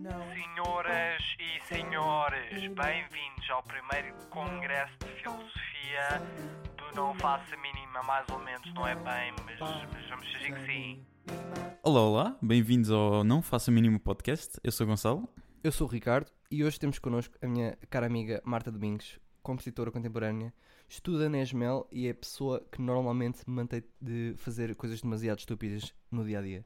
Senhoras e senhores, bem-vindos ao primeiro Congresso de Filosofia do Não Faça Mínima, mais ou menos, não é bem, mas, mas vamos fingir que sim. Olá, olá, bem-vindos ao Não Faça Mínimo Podcast. Eu sou o Gonçalo. Eu sou o Ricardo e hoje temos connosco a minha cara amiga Marta Domingos, compositora contemporânea, estuda na ESMEL e é a pessoa que normalmente me mantém de fazer coisas demasiado estúpidas no dia a dia.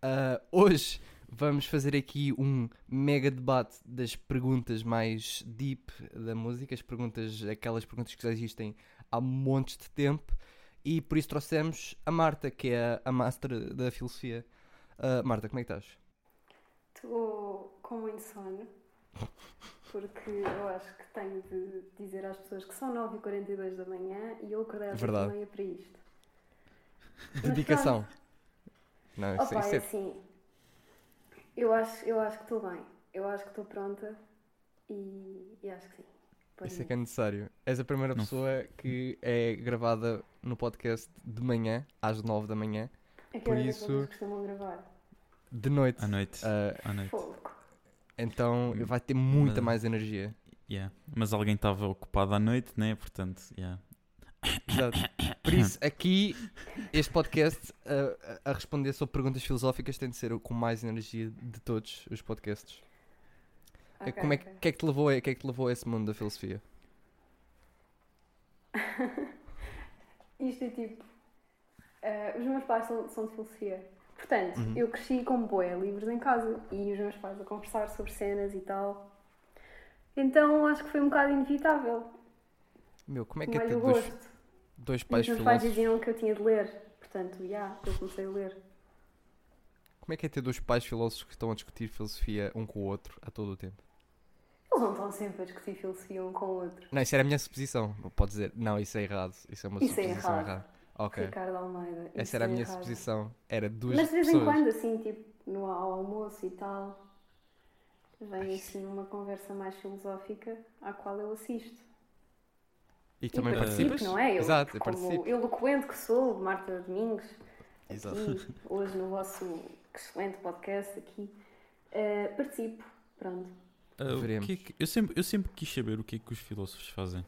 Ah, hoje vamos fazer aqui um mega debate das perguntas mais deep da música, as perguntas, aquelas perguntas que já existem há montes de tempo, e por isso trouxemos a Marta, que é a, master da filosofia. Ah, Marta, como é que estás? Estou com muito sono, porque eu acho que tenho de dizer às pessoas que são 9h42 da manhã e eu acordei às Verdade. 8h30 para isto. Dedicação. Não, isso, Opa, isso é é assim, eu acho, eu acho que estou bem, eu acho que estou pronta e, e acho que sim. Põe Isso é que é necessário. És a primeira Não. pessoa que é gravada no podcast de manhã, às 9 da manhã, A que por é isso- costumam gravar? de noite. À noite. Ah, À noite. Fogo. então vai ter muita Mas- mais energia. Yeah. Mas alguém estava ocupado à noite, né? Portanto, yeah. Exato. Por isso, aqui, este podcast a a responder sobre perguntas filosóficas tem de ser o com mais energia de todos os podcasts. Ok, Como é que, ok. que é que te levou, a- que é que te levou a esse mundo da filosofia? Isto é tipo. eh, os meus pais são, são de filosofia. Portanto, Uhum. eu cresci com boé livros em casa e os meus pais a conversar sobre cenas e tal. Então acho que foi um bocado inevitável. Meu, como é que é o dois, gosto. Dois pais os meus pais diziam que eu tinha de ler. Portanto, já, eu comecei a ler. Como é que é ter dois pais filósofos que estão a discutir filosofia um com o outro a todo o tempo? Eles não estão sempre a discutir filosofia um com o outro. Não, isso era a minha suposição. Pode dizer, não, isso é errado. Isso é uma Isso é suposição errado. errada. Ok. Ricardo Almeida. Essa isso era a é minha errado. suposição. Era duas Mas de vez pessoas. em quando, assim, tipo, no ao almoço e tal, vem assim uma conversa mais filosófica à qual eu assisto. E também e participas? participo, não é? Eu, Exato, eu como participo. eloquente que sou, Marta Domingos, Exato. aqui, hoje no vosso excelente podcast aqui, eh, participo, pronto. O Veremos. que é que- eu, sempre, eu sempre quis saber o que é que os filósofos fazem.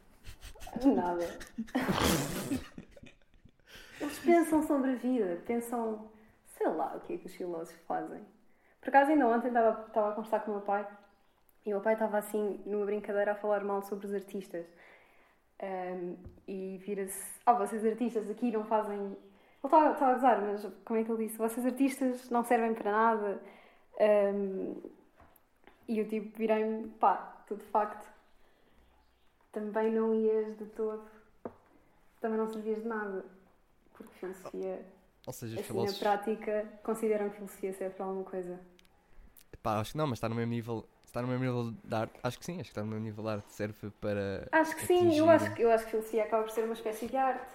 Nada. Eles pensam sobre a vida, pensam, sei lá, o que é que os filósofos fazem. Por acaso, ainda ontem estava, estava a conversar com o meu pai e o meu pai estava assim, numa brincadeira, a falar mal sobre os artistas. Ahm, e vira-se, ah, vocês artistas aqui não fazem. Ele estava, estava a gozar, mas como é que ele disse? Vocês artistas não servem para nada. Ahm, e eu tipo, virei-me, pá, tu de facto também não ias de todo, também não servias de nada. Porque filosofia, Ou seja, assim na filósofos. prática, consideram que filosofia serve para alguma coisa. Pá, acho que não, mas está no mesmo nível. Está no mesmo nível de arte. Acho que sim, acho que está no mesmo nível de arte. Serve para. Acho que sim, eu atingir- acho, que- eu acho que filosofia acaba por ser uma espécie de arte.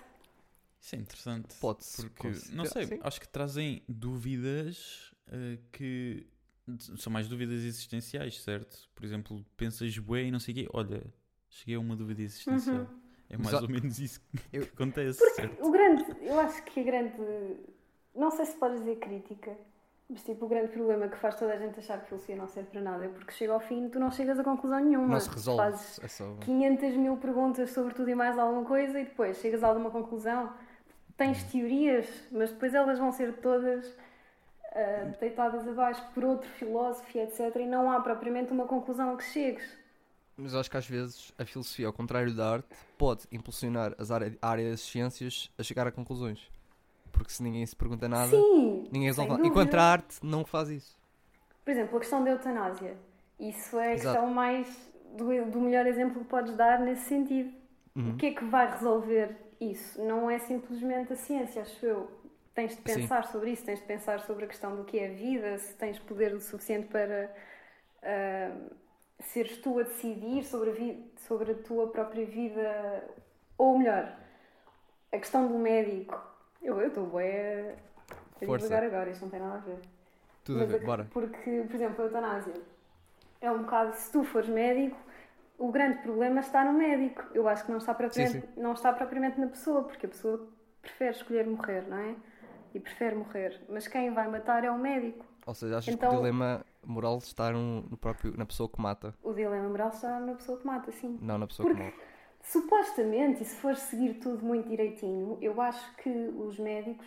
Isso é interessante. Pode-se Porque, considerar- não sei, sim. acho que trazem dúvidas ah, que são mais dúvidas existenciais, certo? Por exemplo, pensas bué e não sei o quê. Olha, cheguei a uma dúvida existencial. Uhum. É mais há- ou menos isso que Eu- acontece, Porque certo? o grande, eu acho que a grande, não sei se podes dizer crítica, mas tipo, o grande problema que faz toda a gente achar que filosofia não serve para nada é porque chega ao fim e tu não chegas a conclusão nenhuma. Não se resolve. Fazes É só. 500 mil perguntas sobre tudo e mais alguma coisa e depois chegas a alguma conclusão. Tens teorias, mas depois elas vão ser todas ah, deitadas abaixo por outro filósofo etc. E não há propriamente uma conclusão a que chegues. Mas acho que às vezes a filosofia, ao contrário da arte, pode impulsionar as área, a área das ciências a chegar a conclusões. Porque se ninguém se pergunta nada, Sim! ninguém resolve nada. Enquanto a arte não faz isso. Por exemplo, a questão da eutanásia. Isso é a Exato. questão mais do, do melhor exemplo que podes dar nesse sentido. Uhum. O que é que vai resolver isso? Não é simplesmente a ciência, acho eu. Tens de Sim. pensar sobre isso, tens de pensar sobre a questão do que é a vida, se tens poder o suficiente para ah, seres tu a decidir sobre a, sobre a tua própria vida. Ou melhor, a questão do médico. Eu estou bem a Força. agora, isto não tem nada a ver. Tudo a Mas ver, a- bora. Porque, por exemplo, a eutanásia é um bocado, se tu fores médico, o grande problema está no médico. Eu acho que não está propriamente, Sim, Não está propriamente na pessoa, porque a pessoa prefere escolher morrer, não é? E prefere morrer. Mas quem vai matar é o médico. Ou seja, achas que Então- o dilema moral está no, no próprio, na pessoa que mata, O dilema moral está na pessoa que mata, sim. não na pessoa que morre. Supostamente, e se for seguir tudo muito direitinho, eu acho que os médicos.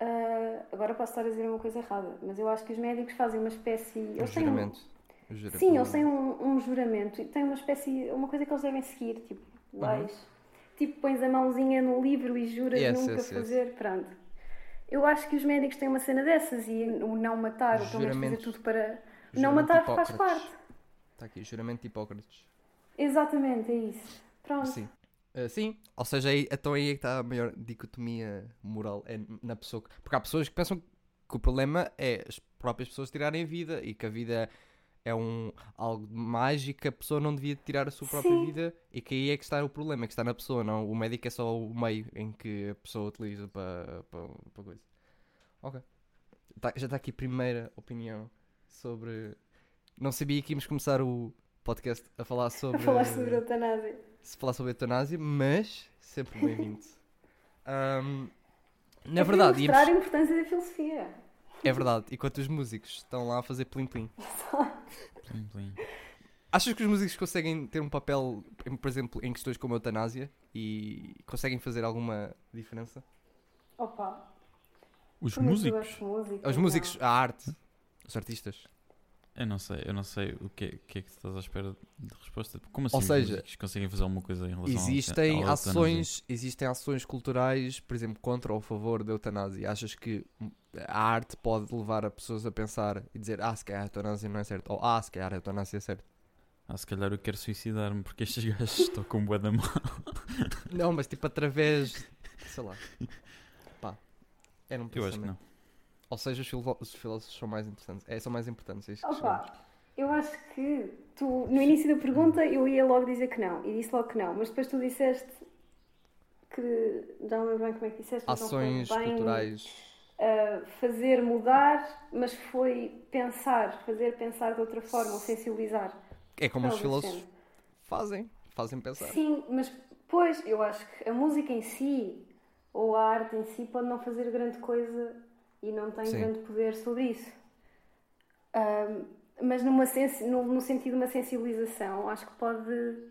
ah, agora posso estar a dizer uma coisa errada, mas eu acho que os médicos fazem uma espécie. Um um- juramento. O jura- Sim, o- eles têm um, um juramento e têm uma espécie. uma coisa que eles devem seguir, tipo, leis. Tipo, pões a mãozinha no livro e juras Yes, nunca yes, yes. fazer. Pronto. Eu acho que os médicos têm uma cena dessas e o não matar, ou pelo menos fazer tudo para. juramento Não matar faz parte. Está aqui, juramento de Hipócrates. Exatamente, é isso. Pronto. Sim. Ah, sim, ou seja, aí, então aí é que está a maior dicotomia moral, é na pessoa. que- Porque há pessoas que pensam que o problema é as próprias pessoas tirarem a vida e que a vida é um, algo mágico a pessoa não devia tirar a sua própria Sim. vida e que aí é que está o problema, é que está na pessoa, não. O médico é só o meio em que a pessoa utiliza para, para, para coisa. Ok. Tá- já está aqui a primeira opinião sobre. Não sabia que íamos começar o podcast a falar sobre. A falar sobre eutanásia. se falar sobre eutanásia, mas sempre bem-vindo. Ahm, na É para verdade, mostrar a íamos- importância da filosofia. é verdade, enquanto os músicos estão lá a fazer plim-plim. Plim, plim. Achas que os músicos conseguem ter um papel, por exemplo, em questões como a eutanásia e conseguem fazer alguma diferença? Opa, Os músicos? música, Os não. músicos, a arte, os artistas. Eu não sei, eu não sei o que, é- o que é que estás à espera de resposta. Como assim Ou os seja, músicos conseguem fazer alguma coisa em relação Existem à eutanásia? ações, existem ações culturais, por exemplo, contra ou a favor da eutanásia. Achas que a arte pode levar a pessoas a pensar e dizer, ah, se calhar a eutanásia não é certo, ou ah, se calhar a eutanásia é certo. Ah, se calhar eu quero suicidar-me porque estes gajos tocam bué da mão. Não, mas tipo através. Sei lá. Pá. Era um Eu acho que pensamento. não. Ou seja, os, filó- os filósofos são mais interessantes. É, são mais importantes. É Opa, eu acho que tu, no início da pergunta, eu ia logo dizer que não. E disse logo que não. Mas depois tu disseste que. Já não lembro bem como é que disseste. Ações bem, culturais. ah, fazer mudar, mas foi pensar, fazer pensar de outra forma, ou sensibilizar. É como os filósofos fazem. Fazem pensar. Sim, mas pois eu acho que a música em si ou a arte em si pode não fazer grande coisa e não tem Sim. grande poder sobre isso. Ahm, mas numa sensi- no, no sentido de uma sensibilização, acho que pode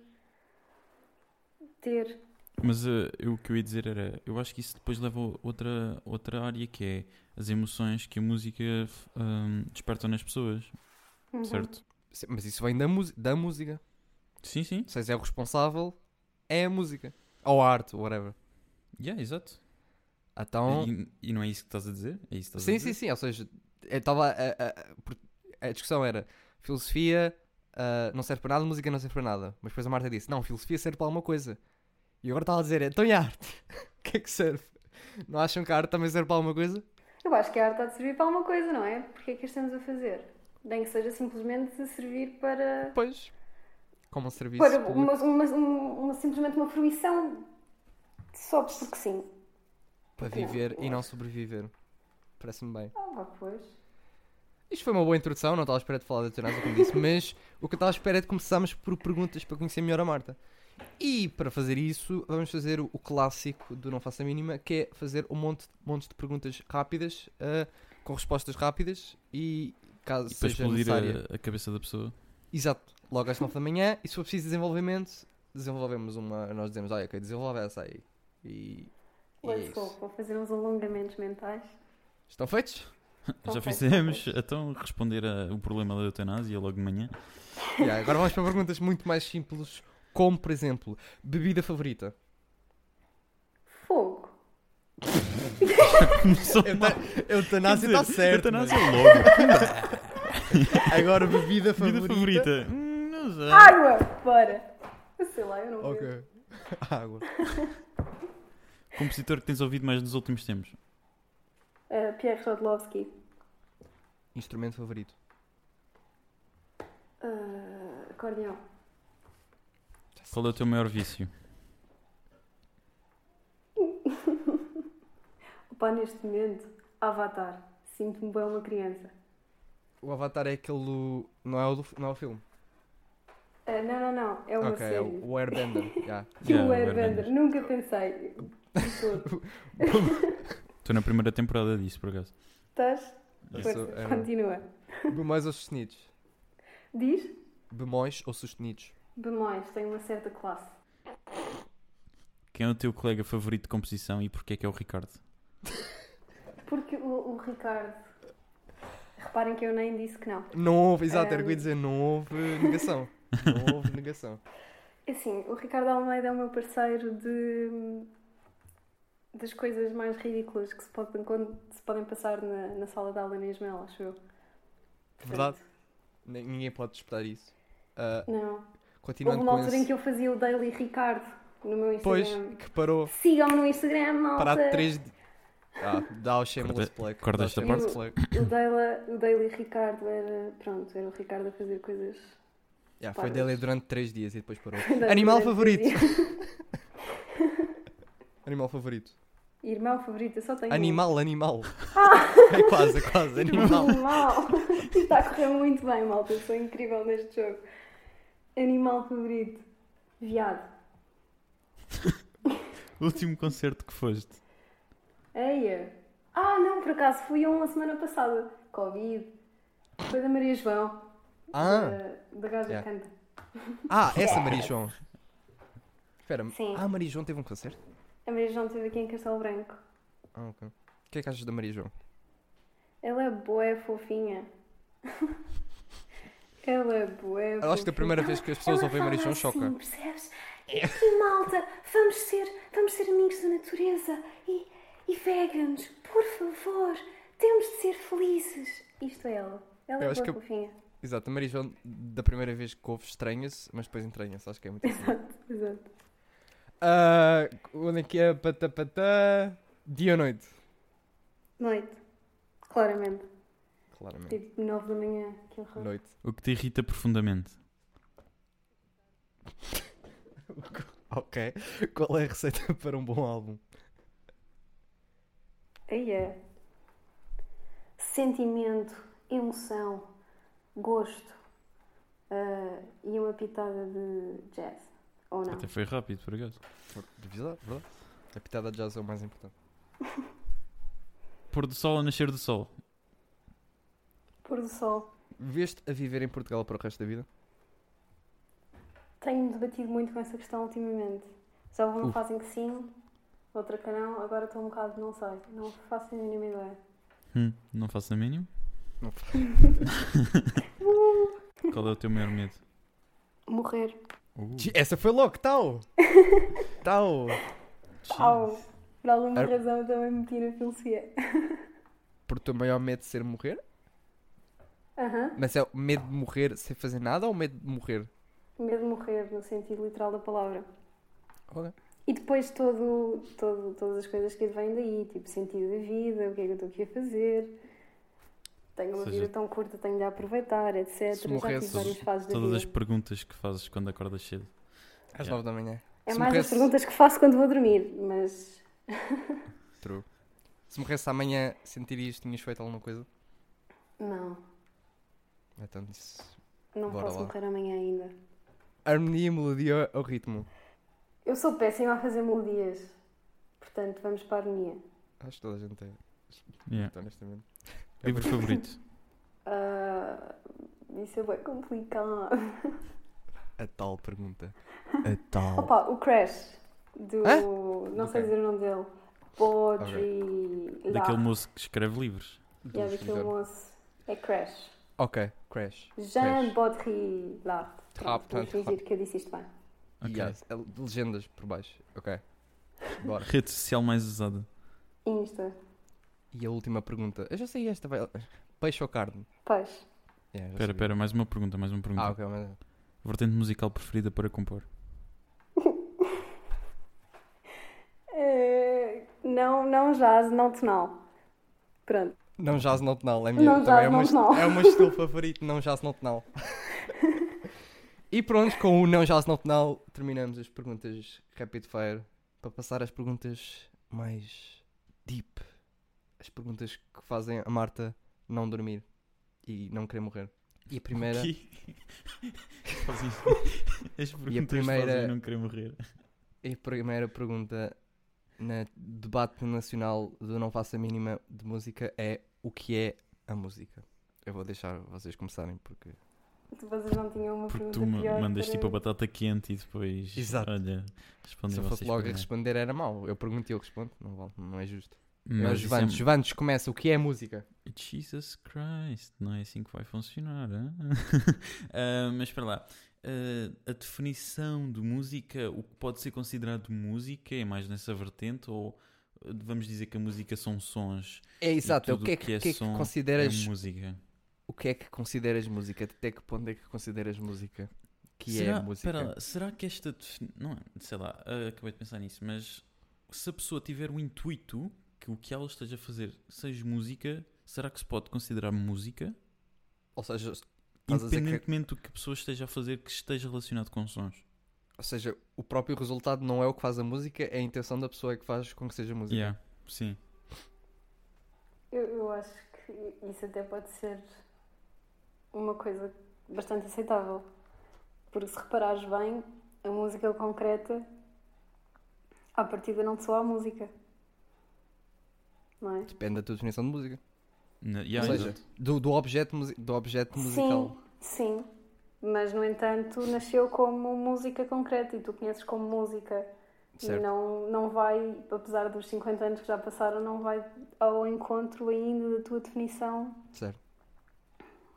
ter. Mas eh, eu- o que eu ia dizer era, eu acho que isso depois leva a outra, outra área que é as emoções que a música hum, desperta nas pessoas, Uhum. certo? Mas isso vem da, da música. Sim, sim. Ou seja, é o responsável, é a música. Ou a arte, whatever. Yeah, exato. Então. E, e não é isso que estás a dizer? É isso que estás a Sim, dizer? sim, sim. Ou seja, eu estava a, a, a- a discussão era filosofia ah, não serve para nada, música não serve para nada. Mas depois a Marta disse: Não, filosofia serve para alguma coisa. E agora estava a dizer: Então e a arte? O que é que serve? Não acham que a arte também serve para alguma coisa? Eu acho que a arte há de servir para alguma coisa, não é? Porque é que a estamos a fazer? Nem que seja simplesmente servir para. Pois. Como um serviço. para uma, uma- uma- simplesmente uma fruição só porque sim. Para viver e não sobreviver. Parece-me bem. Ah, pois. Isto foi uma boa introdução, não estava à espera de falar da eutanásia, como disse, mas o que eu estava à espera é de começarmos por perguntas para conhecer melhor a Marta. E para fazer isso, vamos fazer o, clássico do Não Faça a Mínima, que é fazer um monte, monte de perguntas rápidas, ah, com respostas rápidas e caso E para seja explodir necessária. a, a cabeça da pessoa. Exato, logo às 9 da manhã, e se for preciso desenvolvimento, desenvolvemos uma. Nós dizemos, olha, ok, desenvolve essa aí. E, Let's go. isso. Vou fazer uns alongamentos mentais. Estão feitos? Estão Já feitos, fizemos, feitos. então responder a- o problema da eutanásia logo de manhã. Yeah, agora vamos para perguntas muito mais simples, como por exemplo, bebida favorita. Fogo. Eutanásia está certo. Eutanásia mas- logo. Agora bebida Vida favorita. favorita. Hum, Não sei. Água! Bora! Sei lá, eu não bebo. Ok. Água. Compositor que tens ouvido mais nos últimos tempos. Uh, Pierre Rodlovsky. Instrumento favorito. Uh, acordeão. Qual é o teu maior vício? Opa, neste momento, Avatar. Sinto-me bem uma criança. O Avatar é aquele. Não é o, do... não é o filme. Uh, não, não, não. É uma ok, é série. o o Airbender. yeah. Yeah, o o Airbender. Airbender. Nunca pensei. Estou na primeira temporada disso, por acaso. Estás? Força, é um- continua. Bemóis ou sustenidos? Diz? Bemóis ou sustenidos? Bemóis, tem uma certa classe. Quem é o teu colega favorito de composição e porquê é que é o Ricardo? Porque o, o Ricardo. Reparem que eu nem disse que não. Não houve, exato, era o que eu ia Ehm. dizer, não houve negação. Não houve negação. Assim, o Ricardo Almeida é o meu parceiro de. Das coisas mais ridículas que se podem, quando se podem passar na, na sala de aula na Ismael, acho eu. Verdade? Ni- Ninguém pode disputar isso. Ah, Não. Houve continuando uma com altura esse... em que eu fazia o Daily Ricardo no meu Pois, Instagram. que parou. Sigam-me no Instagram, malta! Parado 3 de... Ah, dá o shameless Corta- plug. corta o esta parte. plug. O Daily, o Daily Ricardo era. Pronto, era o Ricardo a fazer coisas. Yeah, foi dele durante 3 dias e depois parou. Daily Animal favorito? três. Animal favorito. Irmão favorito, eu só tenho. um. Animal, animal. É quase, é quase, animal. Animal! Está a correr muito bem, malta. Eu sou incrível neste jogo. Animal favorito. Viado. O último concerto que foste? Eia! Ah, não, por acaso fui a uma semana passada. Covid. Foi da Maria João. Ah, Da, da gaja Yeah. canta. ah, essa Maria João. Espera, Sim. ah, a Maria João teve um concerto? A Maria João esteve aqui em Castelo Branco. Ah, ok. O que é que achas da Maria João? Ela é boa, é fofinha. Ela é boa, é Eu acho que a primeira vez que as pessoas ouvem Maria João choca. Assim, percebes? E, e, malta, vamos ser, vamos ser amigos da natureza e, e veganos, por favor, temos de ser felizes. Isto é ela. Ela Eu é boa, fofinha. Exato, a Maria João, da primeira vez que ouve, estranha-se, mas depois entranha-se. Acho que é muito. Exato, exato. Ah, onde é que é? Dia ou noite? Noite. Claramente. Claramente. Tipo, 9 da manhã, que horror. Noite. O que te irrita profundamente? Ok. Qual é a receita para um bom álbum? Aí é. Sentimento, emoção, gosto ah, e uma pitada de jazz. Ou não? Até foi rápido, por acaso. Verdade, verdade. A pitada de jazz é o mais importante. Pôr do sol ou nascer do sol? Pôr do sol. Veste a viver em Portugal para o resto da vida? Tenho debatido muito com essa questão ultimamente. Já houve uma fase em que sim, outra que não, agora estou um bocado, não sei, não faço a mínima ideia. Hum, não faço a mínima. Não. Qual é o teu maior medo? Morrer. Uh, Essa foi logo, tal! Tal! Au! Por alguma Ar- razão eu também me meti na filosofia. Por o teu maior medo de ser morrer? Aham. Mas é o medo de morrer sem fazer nada ou medo de morrer? Medo de morrer, no sentido literal da palavra. Ok. E depois todo, todo, todas as coisas que vêm daí, tipo sentido da vida, o que é que eu estou aqui a fazer. Tenho uma seja, vida tão curta, tenho de aproveitar, etc. se Já morresse- tive várias fases da Todas as perguntas que fazes quando acordas cedo. Às Yeah. 9 da manhã. É se mais morresse- as perguntas que faço quando vou dormir, mas True. Se morresse amanhã, sentirias que tinhas feito alguma coisa? não, Então, isso... não Bora posso lá. morrer amanhã ainda. Harmonia, melodia ou ritmo? Eu sou péssima a fazer melodias, portanto vamos para a harmonia. Acho que toda a gente é. Yeah. Muito honestamente. Livro favorito? Ah, isso é bem complicado. A tal pergunta. A tal. Opa, o Crash, do. Hã? não Do sei dizer o nome dele. Podri. lá. Daquele moço que escreve livros. Yeah, Dos daquele moço. É Crash. Ok, Crash. Jean. Baudrillard. Tanto fingir que eu disse isto bem. Ok. Yes. é Legendas por baixo. Ok. Bora. Rede social mais usada. Insta. E a última pergunta. Eu já sei esta. Vai... Peixe ou carne? Peixe. Espera, sabia. espera, mais uma pergunta, mais uma pergunta. Ah, ok. Mas... Vertente musical preferida para compor? Eh, não, não jazz, não tonal. Pronto. Não jazz não tonal. É, minha... Não também jazz, é, o não meu... tonal. é o meu estilo favorito. Não jazz não tonal. e pronto, com o não jazz não tonal, terminamos as perguntas rapid fire. Para passar às perguntas mais deep. As perguntas que fazem a Marta não dormir e não querer morrer. E a primeira. As perguntas primeira- fazem não querer morrer. E a primeira pergunta no debate nacional do Não Faça a Mínima de Música é o que é a música? eu vou deixar vocês começarem porque. Vocês não tinham uma Porque pergunta tu mandas para- tipo a batata quente e depois. Exato. Olha, Se eu fosse logo a responder era mau. Eu pergunto e eu respondo. Não, vale, não é justo. Mas Mas isso é- Vantes, Vantes, começa. O que é música? Jesus Christ, não é assim que vai funcionar. Ah, mas para lá, Ah, a definição de música, o que pode ser considerado música, é mais nessa vertente? Ou ah, vamos dizer que a música são sons? É exato. e O tudo que é que, que é que, é que consideras? É música. O que é que consideras música? Até que ponto é que consideras música? Que será, é música? espera lá, será que esta. Não, é, sei lá, ah, acabei de pensar nisso, mas se a pessoa tiver o intuito que o que ela esteja a fazer seja música, será que se pode considerar música? Ou seja, dizer que, Independentemente do que a pessoa esteja a fazer que esteja relacionado com sons. ou seja, o próprio resultado não é o que faz a música, é a intenção da pessoa que faz com que seja música. Yeah, sim. Eu, eu acho que isso até pode ser uma coisa bastante aceitável. Porque se reparares bem, a música concreta, à partida não te soa a música. Não é? Depende da tua definição de música. Na- yeah, Ou seja, do, do objeto, do objeto musical. Sim, sim. Mas, no entanto, nasceu como música concreta e tu conheces como música. Certo. E não, não vai, apesar dos 50 anos que já passaram, não vai ao encontro ainda da tua definição Certo.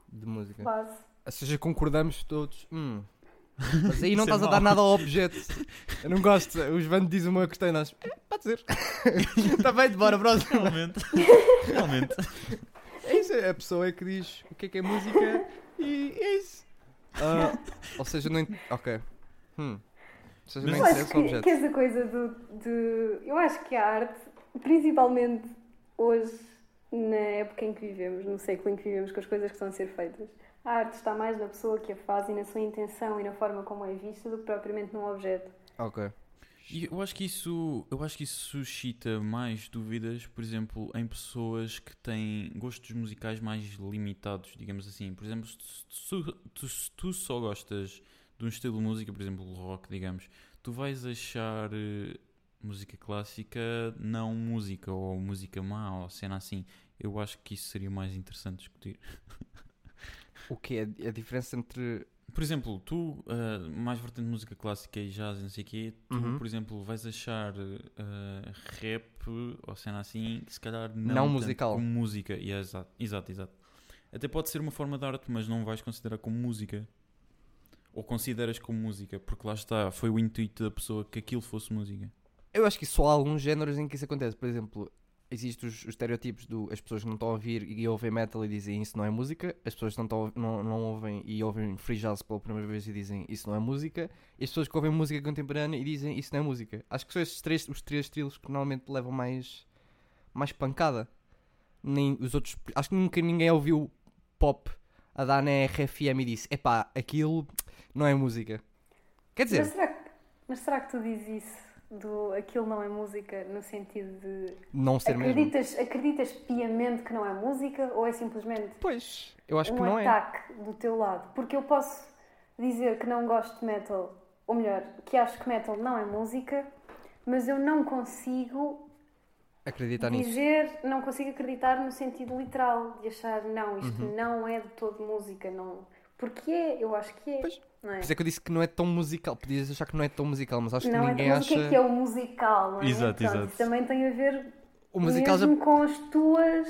De música. base. Ou seja, concordamos todos. Hum. Mas aí não é estás a dar nada ao objeto. Eu não gosto. Os Vando dizem uma questão e nós. "Eh, Pode ser. Está bem, de bora, próximo. Realmente. Realmente. É isso, a pessoa é que diz o que é que é música e é isso. Ah, ou seja, não. ent- Ok. Hum. Ou seja, não Mas Eu acho interessa o que, objeto. que essa coisa do, de. Eu acho que a arte, principalmente hoje, na época em que vivemos, no século em que vivemos, com as coisas que estão a ser feitas, a arte está mais na pessoa que a faz e na sua intenção e na forma como é vista do que propriamente num objeto. Ok. E eu acho que isso, eu acho que isso suscita mais dúvidas, por exemplo, em pessoas que têm gostos musicais mais limitados, digamos assim. Por exemplo, se tu, tu- se tu só gostas de um estilo de música, por exemplo, rock, digamos, tu vais achar eh, música clássica não música ou música má ou cena assim. Eu acho que isso seria mais interessante discutir. O que é a diferença entre. Por exemplo, tu, ah, mais vertente música clássica e jazz e não sei o quê, tu, Uhum. por exemplo, vais achar ah, rap ou cena assim, que se calhar não, Não musical. como música. E é exato, exato, exato. Até pode ser uma forma de arte, mas não vais considerar como música. Ou consideras como música, porque lá está, foi o intuito da pessoa que aquilo fosse música. Eu acho que só há alguns géneros em que isso acontece. Por exemplo, existem os, os estereótipos do as pessoas que não estão a ouvir e ouvem metal e dizem isso não é música, as pessoas que não, estão, não, não ouvem e ouvem free jazz pela primeira vez e dizem isso não é música, e as pessoas que ouvem música contemporânea e dizem isso não é música. Acho que são estes três, os três estilos que normalmente levam mais, mais pancada. Nem os outros, acho que nunca ninguém ouviu pop a dar na RFM e disse: epá, aquilo não é música. Quer dizer, Mas será, que, mas será que tu dizes isso do aquilo não é música no sentido de não ser mesmo. acreditas, acreditas piamente que não é música ou é simplesmente Pois, eu acho um que não é. ataque do teu lado? Porque eu posso dizer que não gosto de metal, ou melhor, que acho que metal não é música, mas eu não consigo Acreditar nisso. dizer, não consigo acreditar no sentido literal de achar não, isto Uhum. não é de todo música, não. Porque é, eu acho que é. Pois. Não é? Por isso é que eu disse que não é tão musical. Podias achar que não é tão musical, mas acho que Não, ninguém então, mas acha. o que é que é o musical, não é? Exato, Pronto, exato. Isso também tem a ver O musical já. mesmo com as tuas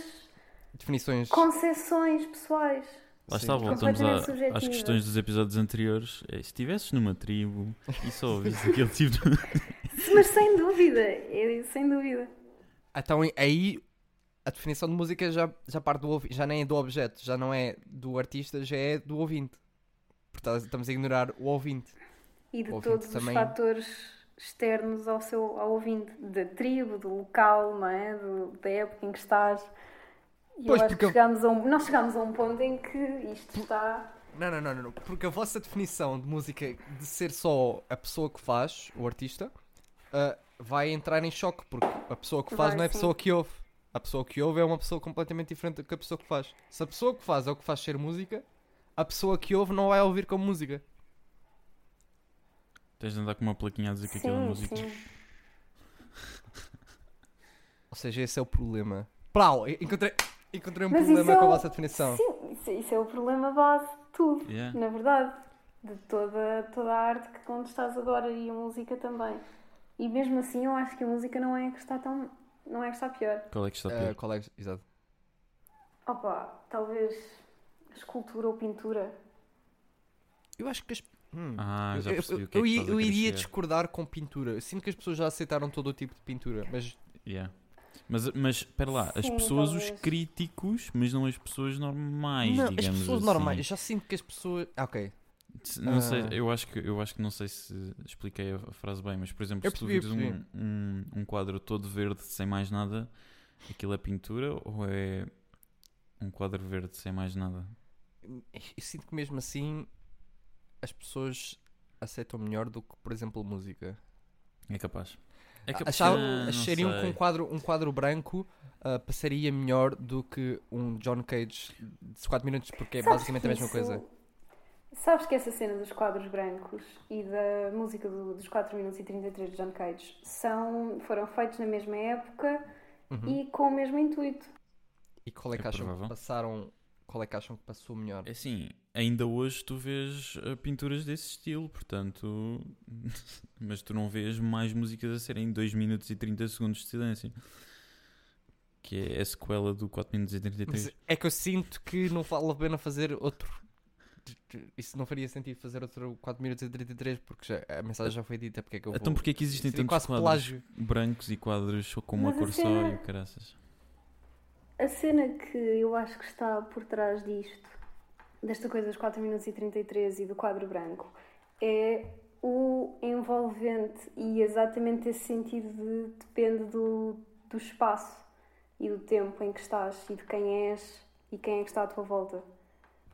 Definições. concepções pessoais. Lá está, voltamos à- às questões dos episódios anteriores. É, se estivesses numa tribo e só ouvisses aquele tipo de. Mas sem dúvida, é, sem dúvida. Então aí a definição de música já, já parte do ouvinte, já nem é do objeto, já não é do artista, já é do ouvinte. Portanto, estamos a ignorar o ouvinte. E de ouvinte todos também- os fatores externos ao seu ao ouvinte, da tribo, do local, não é? Do- da época em que estás. E Pois, eu acho porque que chegámos a um, nós chegámos a um ponto em que isto está. Não, não, não, não. Porque a vossa definição de música de ser só a pessoa que faz, o artista, ah, vai entrar em choque, porque a pessoa que faz Vai, não é a pessoa que ouve. A pessoa que ouve é uma pessoa completamente diferente do que a pessoa que faz. Se a pessoa que faz é o que faz ser música, a pessoa que ouve não vai ouvir como música. Tens de andar com uma plaquinha a dizer que aquilo é Sim, música. sim. Ou seja, esse é o problema. Prau, encontrei. Encontrei um Mas problema é com a vossa definição. Sim, isso, é o problema base de tudo, Yeah. na verdade. De toda, toda a arte que onde estás agora e a música também. E mesmo assim eu acho que a música não é que está tão. Não é que está pior. Qual é que está Eh, pior? qual é? Exato. Opa, talvez escultura ou pintura. Eu acho que as. Hum. Ah, já eu, percebi eu- o que é eu que estás a eu querer iria discordar com pintura. Eu sinto que as pessoas já aceitaram todo o tipo de pintura, mas Yeah. Mas, mas espera lá, as Sim, pessoas, os talvez. críticos, mas não as pessoas normais, não, as digamos pessoas assim. normais. Eu já sinto que as pessoas. Ah, ok. Não sei, Ah. eu acho que eu acho que não sei se expliquei a, frase bem, mas por exemplo, Eu se tu percebi, vires um, um, um quadro todo verde sem mais nada, aquilo é pintura ou é um quadro verde sem mais nada? Eu sinto que mesmo assim as pessoas aceitam melhor do que, por exemplo, música. É capaz. É capaz. Achava, Ah, achariam que sei. um quadro, um quadro branco ah, passaria melhor do que um John Cage de 4 minutos, porque é basicamente que a mesma isso- coisa. Sabes que essa cena dos quadros brancos e da música do- dos 4 minutos e 33 de John Cage são, foram feitos na mesma época Uhum. e com o mesmo intuito. E qual é que É acham provável. que passaram? Qual é que acham que passou melhor? É assim, ainda hoje tu vês uh, pinturas desse estilo, portanto. Mas tu não vês mais músicas a serem 2 minutos e 30 segundos de silêncio. Que é a sequela do 4 minutos e 33. Mas é que eu sinto que não vale a pena fazer outro. Isso não faria sentido fazer outro 4 minutos e 33 porque já, a mensagem já foi dita. Porque é que eu Então vou... porquê é que existem Seria tantos quase quadros plágio. brancos e quadros só com uma Mas a cor só cena- e o caraças? A cena que eu acho que está por trás disto, desta coisa dos 4 minutos e 33 e do quadro branco, é o envolvente e exatamente esse sentido de depende do, do espaço e do tempo em que estás e de quem és e quem é que está à tua volta.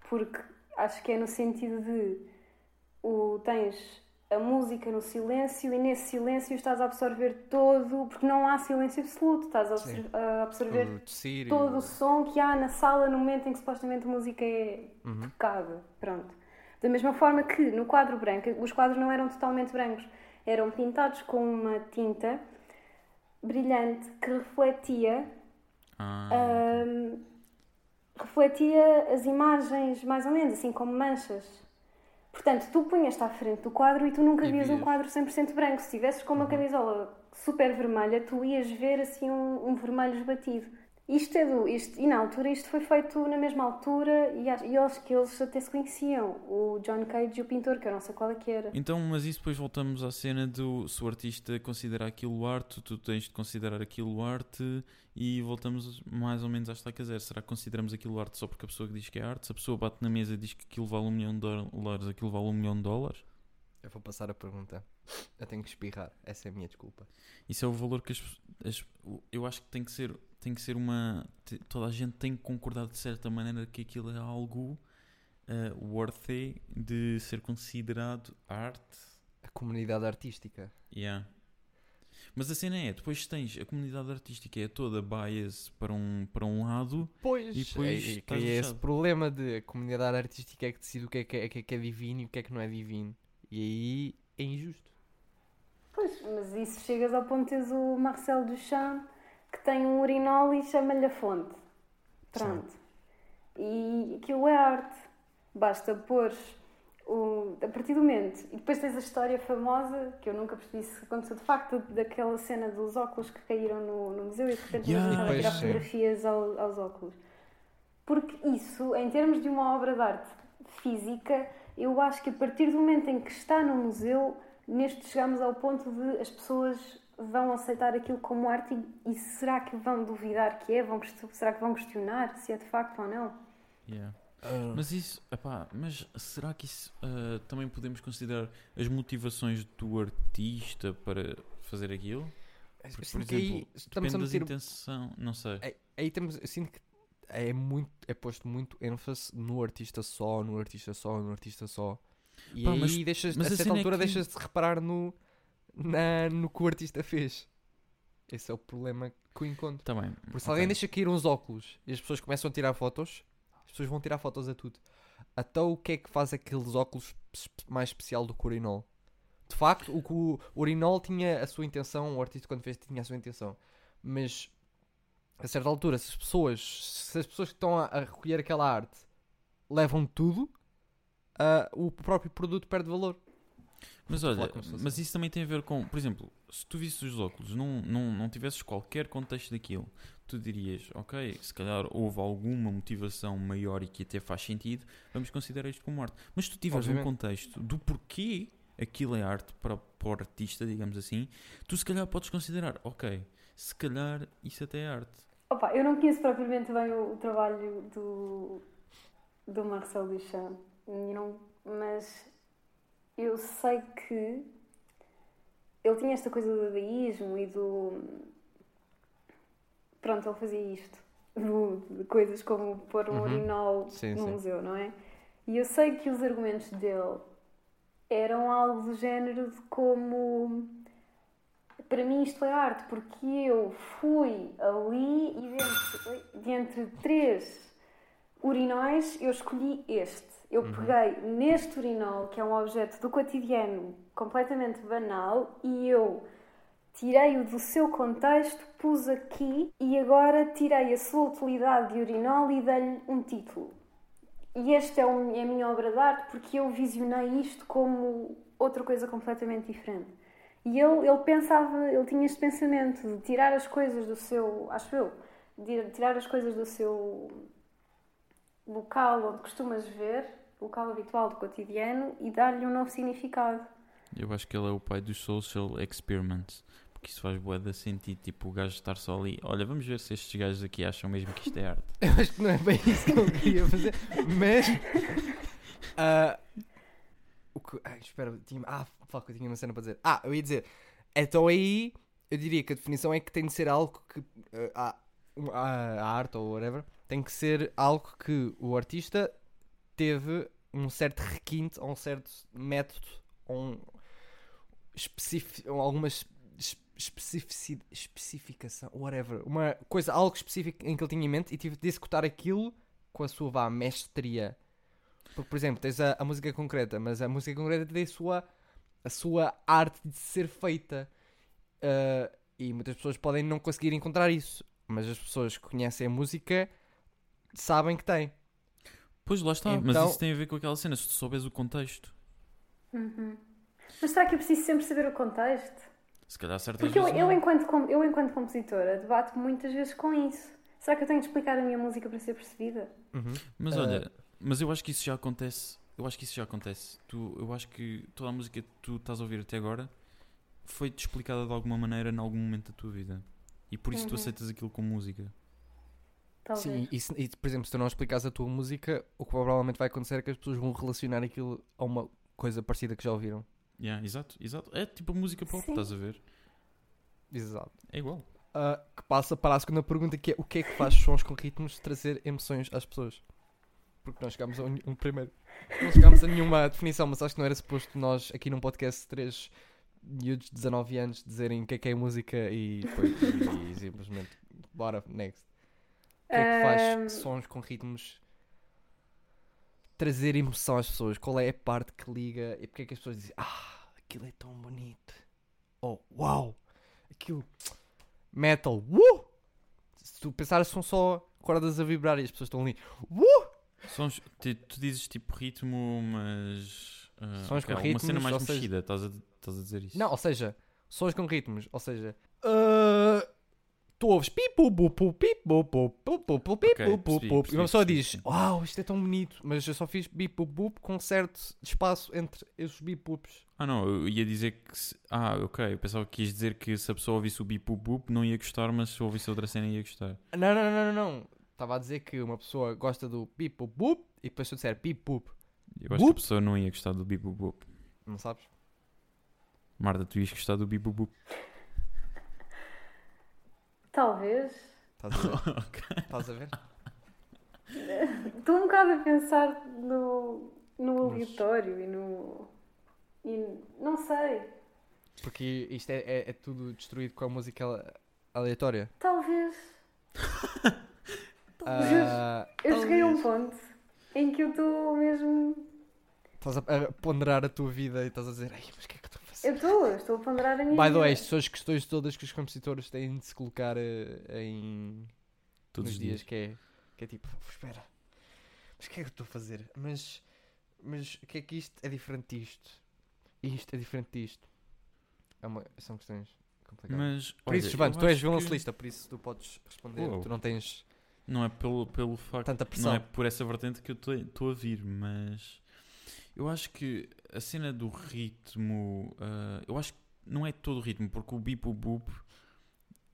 Porque acho que é no sentido de o, tens a música no silêncio e nesse silêncio estás a absorver todo, porque não há silêncio absoluto, estás a, Sim. absor- a absorver O todo o- som que há na sala no momento em que supostamente a música é Uhum. tocada. Pronto. Da mesma forma que no quadro branco, os quadros não eram totalmente brancos, eram pintados com uma tinta brilhante que refletia Ah, hum, refletia as imagens mais ou menos, assim como manchas. Portanto, tu punhas-te à frente do quadro e tu nunca E vias um quadro 100% branco. Se tivesses com uma camisola super vermelha, tu ias ver assim um, um vermelho esbatido. Isto é do. Isto, e na altura, isto foi feito na mesma altura e, acho- e eu acho que eles até se conheciam. O John Cage e o pintor, que eu não sei qual é que era. Então, mas isso depois voltamos à cena do se o artista considera aquilo arte, tu tens de considerar aquilo arte e voltamos mais ou menos à estaca zero. Será que consideramos aquilo arte só porque a pessoa que diz que é arte? Se a pessoa bate na mesa e diz que aquilo vale um milhão de dólares, aquilo vale um milhão de dólares? Eu vou passar a pergunta. Eu tenho que espirrar. Essa é a minha desculpa. Isso é o valor que as, as- eu acho que tem que ser tem que ser uma toda a gente tem que concordar de certa maneira que aquilo é algo eh, worthy de ser considerado arte A comunidade artística. Yeah. Mas a cena é, depois tens a comunidade artística é toda bias para um, para um lado Pois, E depois é, é, que é esse problema de a comunidade artística é que decide o que é que é, que é que é divino e o que é que não é divino. E aí é injusto. Pois, mas isso chegas ao ponto de teres o Marcel Duchamp que tem um urinol e chama-lhe a fonte. Pronto. E aquilo é arte. Basta pôr o, a partir do momento. E depois tens a história famosa, que eu nunca percebi se aconteceu de facto, daquela cena dos óculos que caíram no, no museu e de repente Yeah. yeah. a tirar sim. fotografias ao- aos óculos. Porque isso, em termos de uma obra de arte física, eu acho que a partir do momento em que está no museu, neste chegamos ao ponto de as pessoas vão aceitar aquilo como arte e, e será que vão duvidar que é? Vão, será que vão questionar se é de facto ou não? Yeah. Mas isso, epá, mas será que isso ah, também podemos considerar as motivações do artista para fazer aquilo? Porque, por que aí exemplo, estamos a depende meter. intenção, não sei. Aí, aí temos, eu sinto que é muito é posto muito ênfase no artista só, no artista só, no artista só. E Pá, aí mas- deixas, mas a certa é altura que- deixas de reparar no, na, no que o artista fez. Esse é o problema que eu encontro. Tá bem. Porque se ok. alguém deixa cair uns óculos e as pessoas começam a tirar fotos, as pessoas vão tirar fotos a tudo. Então o que é que faz aqueles óculos mais especial do que o urinol? De facto, o que o urinol tinha a sua intenção, o artista quando fez tinha a sua intenção. Mas a certa altura, se as pessoas, se as pessoas que estão a, a recolher aquela arte levam tudo, ah, o próprio produto perde valor. Mas olha, mas isso também tem a ver com, por exemplo, se tu visses os óculos, não, não, não tivesses qualquer contexto daquilo, tu dirias, ok, se calhar houve alguma motivação maior e que até faz sentido, vamos considerar isto como arte. Mas se tu tiveres um Obviamente. contexto do porquê aquilo é arte para, para o artista, digamos assim, tu se calhar podes considerar, ok, se calhar isso até é arte. Opa, eu não conheço propriamente bem o, o trabalho do, do Marcel Duchamp, não, mas eu sei que ele tinha esta coisa do dadaísmo e do. Pronto, ele fazia isto. do- de coisas como pôr um Uhum. urinol Sim, no sim. museu, não é? E eu sei que os argumentos dele eram algo do género de como para mim isto é arte, porque eu fui ali e dentre, de entre três urinóis eu escolhi este. Eu peguei neste urinol, que é um objeto do cotidiano completamente banal, e eu tirei-o do seu contexto, pus aqui e agora tirei a sua utilidade de urinol e dei-lhe um título. E esta é, é a minha obra de arte porque eu visionei isto como outra coisa completamente diferente. E ele, ele pensava, ele tinha este pensamento de tirar as coisas do seu, acho eu, de tirar as coisas do seu local onde costumas ver, local habitual do cotidiano, e dar-lhe um novo significado. Eu acho que ele é o pai dos social experiments. Porque isso faz bué de sentido, tipo, o gajo estar só ali. Olha, vamos ver se estes gajos aqui acham mesmo que isto é arte. Eu acho que não é bem isso que eu queria fazer, mas. ah, o que, ai, espera, tinha, ah, fuck, eu tinha uma cena para dizer. Ah, eu ia dizer, então aí eu diria que a definição é que tem de ser algo que. ah, a, a, a arte ou whatever tem que ser algo que o artista teve um certo requinte ou um certo método ou um alguma especificação, whatever, uma coisa, algo específico em que ele tinha em mente e tive de executar aquilo com a sua vá, mestria. Porque, por exemplo, tens a, a música concreta, mas a música concreta tem a sua, a sua arte de ser feita. Ah, e muitas pessoas podem não conseguir encontrar isso, mas as pessoas que conhecem a música sabem que tem. Pois lá está, mas Então- isso tem a ver com aquela cena, se tu souberes o contexto. Mas será que eu preciso sempre saber o contexto? Se calhar certas Porque eu, eu, enquanto, eu, enquanto compositora, debato muitas vezes com isso. Será que eu tenho de explicar a minha música para ser percebida? Mas Ah. olha, mas eu acho que isso já acontece. Eu acho que isso já acontece. Tu, eu acho que toda a música que tu estás a ouvir até agora foi-te explicada de alguma maneira em algum momento da tua vida. E por isso tu Uhum. aceitas aquilo como música. Talvez. Sim, e, se- e, por exemplo, se tu não explicares a tua música, o que provavelmente vai acontecer é que as pessoas vão relacionar aquilo a uma coisa parecida que já ouviram. Yeah, exato, exato. É tipo música pop, Sim. estás a ver? Exato. É igual. Ah, que passa para a segunda pergunta que é o que é que faz sons com ritmos trazer emoções às pessoas? Porque nós chegámos a um, um primeiro. Não chegámos a nenhuma definição, mas acho que não era suposto nós aqui num podcast três miúdos de 19 anos dizerem o que é que é música e depois e, simplesmente bora, next. O que é que faz sons com ritmos trazer emoção às pessoas? Qual é a parte que liga e porque é que as pessoas dizem ah, aquilo é tão bonito? Oh, uau! Aquilo metal, uh! Se tu pensares, são só cordas a vibrar e as pessoas estão ali, uh! Sons, ti- tu dizes tipo ritmo, mas. ah, Sons ok, com Uma cena ritmos, mais ou seja- mexida, estás, a, estás a dizer isso? Não, ou seja, sons com ritmos, ou seja, ah, tu ouves e uma pessoa diz, uau, isto é tão bonito, mas eu só fiz bip, pu, pu, com certo espaço entre esses bip. Ah, não, eu ia dizer que. Se... Ah, ok. Eu pensava que quis dizer que se a pessoa ouvisse o bip bup bup não ia gostar, mas se ouvisse outra cena ia gostar. Não, não, não, não, não. Estava a dizer que uma pessoa gosta do bip, pu, bup, e depois se eu disser bip, pup, Eu acho que a Bup? pessoa não ia gostar do bip bup bup. não sabes? Marta, tu ias gostar do bip bup bup. Talvez. Estás a ver? ok. Estás a ver? Estou um bocado a pensar no, no Mas- aleatório e no. E não sei. Porque isto é, é, é tudo destruído com a música ale- aleatória. Talvez. Ah, Eu cheguei a um talvez. ponto em que eu estou mesmo. Estás a, ponderar a tua vida e estás a dizer, Ai, mas o que é que eu estou estou, a ponderar a minha By the way, estas são as questões todas que os compositores têm de se colocar eh, em, Todos os dias, dias. que é, que é tipo, espera, mas o que é que eu estou a fazer? Mas, mas o que é que isto é diferente disto? E isto é diferente disto? É uma, são questões complicadas. Mas, por isso, olha, João, eu tu és acho que violoncelista, por isso tu podes responder. Uou. Tu não tens Não é pelo, pelo facto tanta Não pressão. é por essa vertente que eu estou a vir, mas eu acho que a cena do ritmo, ah, eu acho que não é todo o ritmo, porque o bip o boop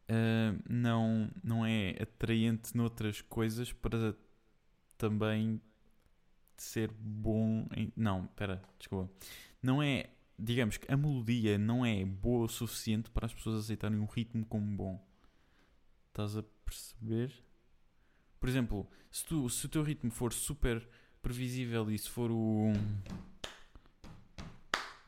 ah, não, não é atraente noutras coisas para também ser bom em. Não, espera, desculpa. Não é, digamos que a melodia não é boa o suficiente para as pessoas aceitarem um ritmo como bom. Estás a perceber? Por exemplo, se, tu, se o teu ritmo for super previsível e se for o.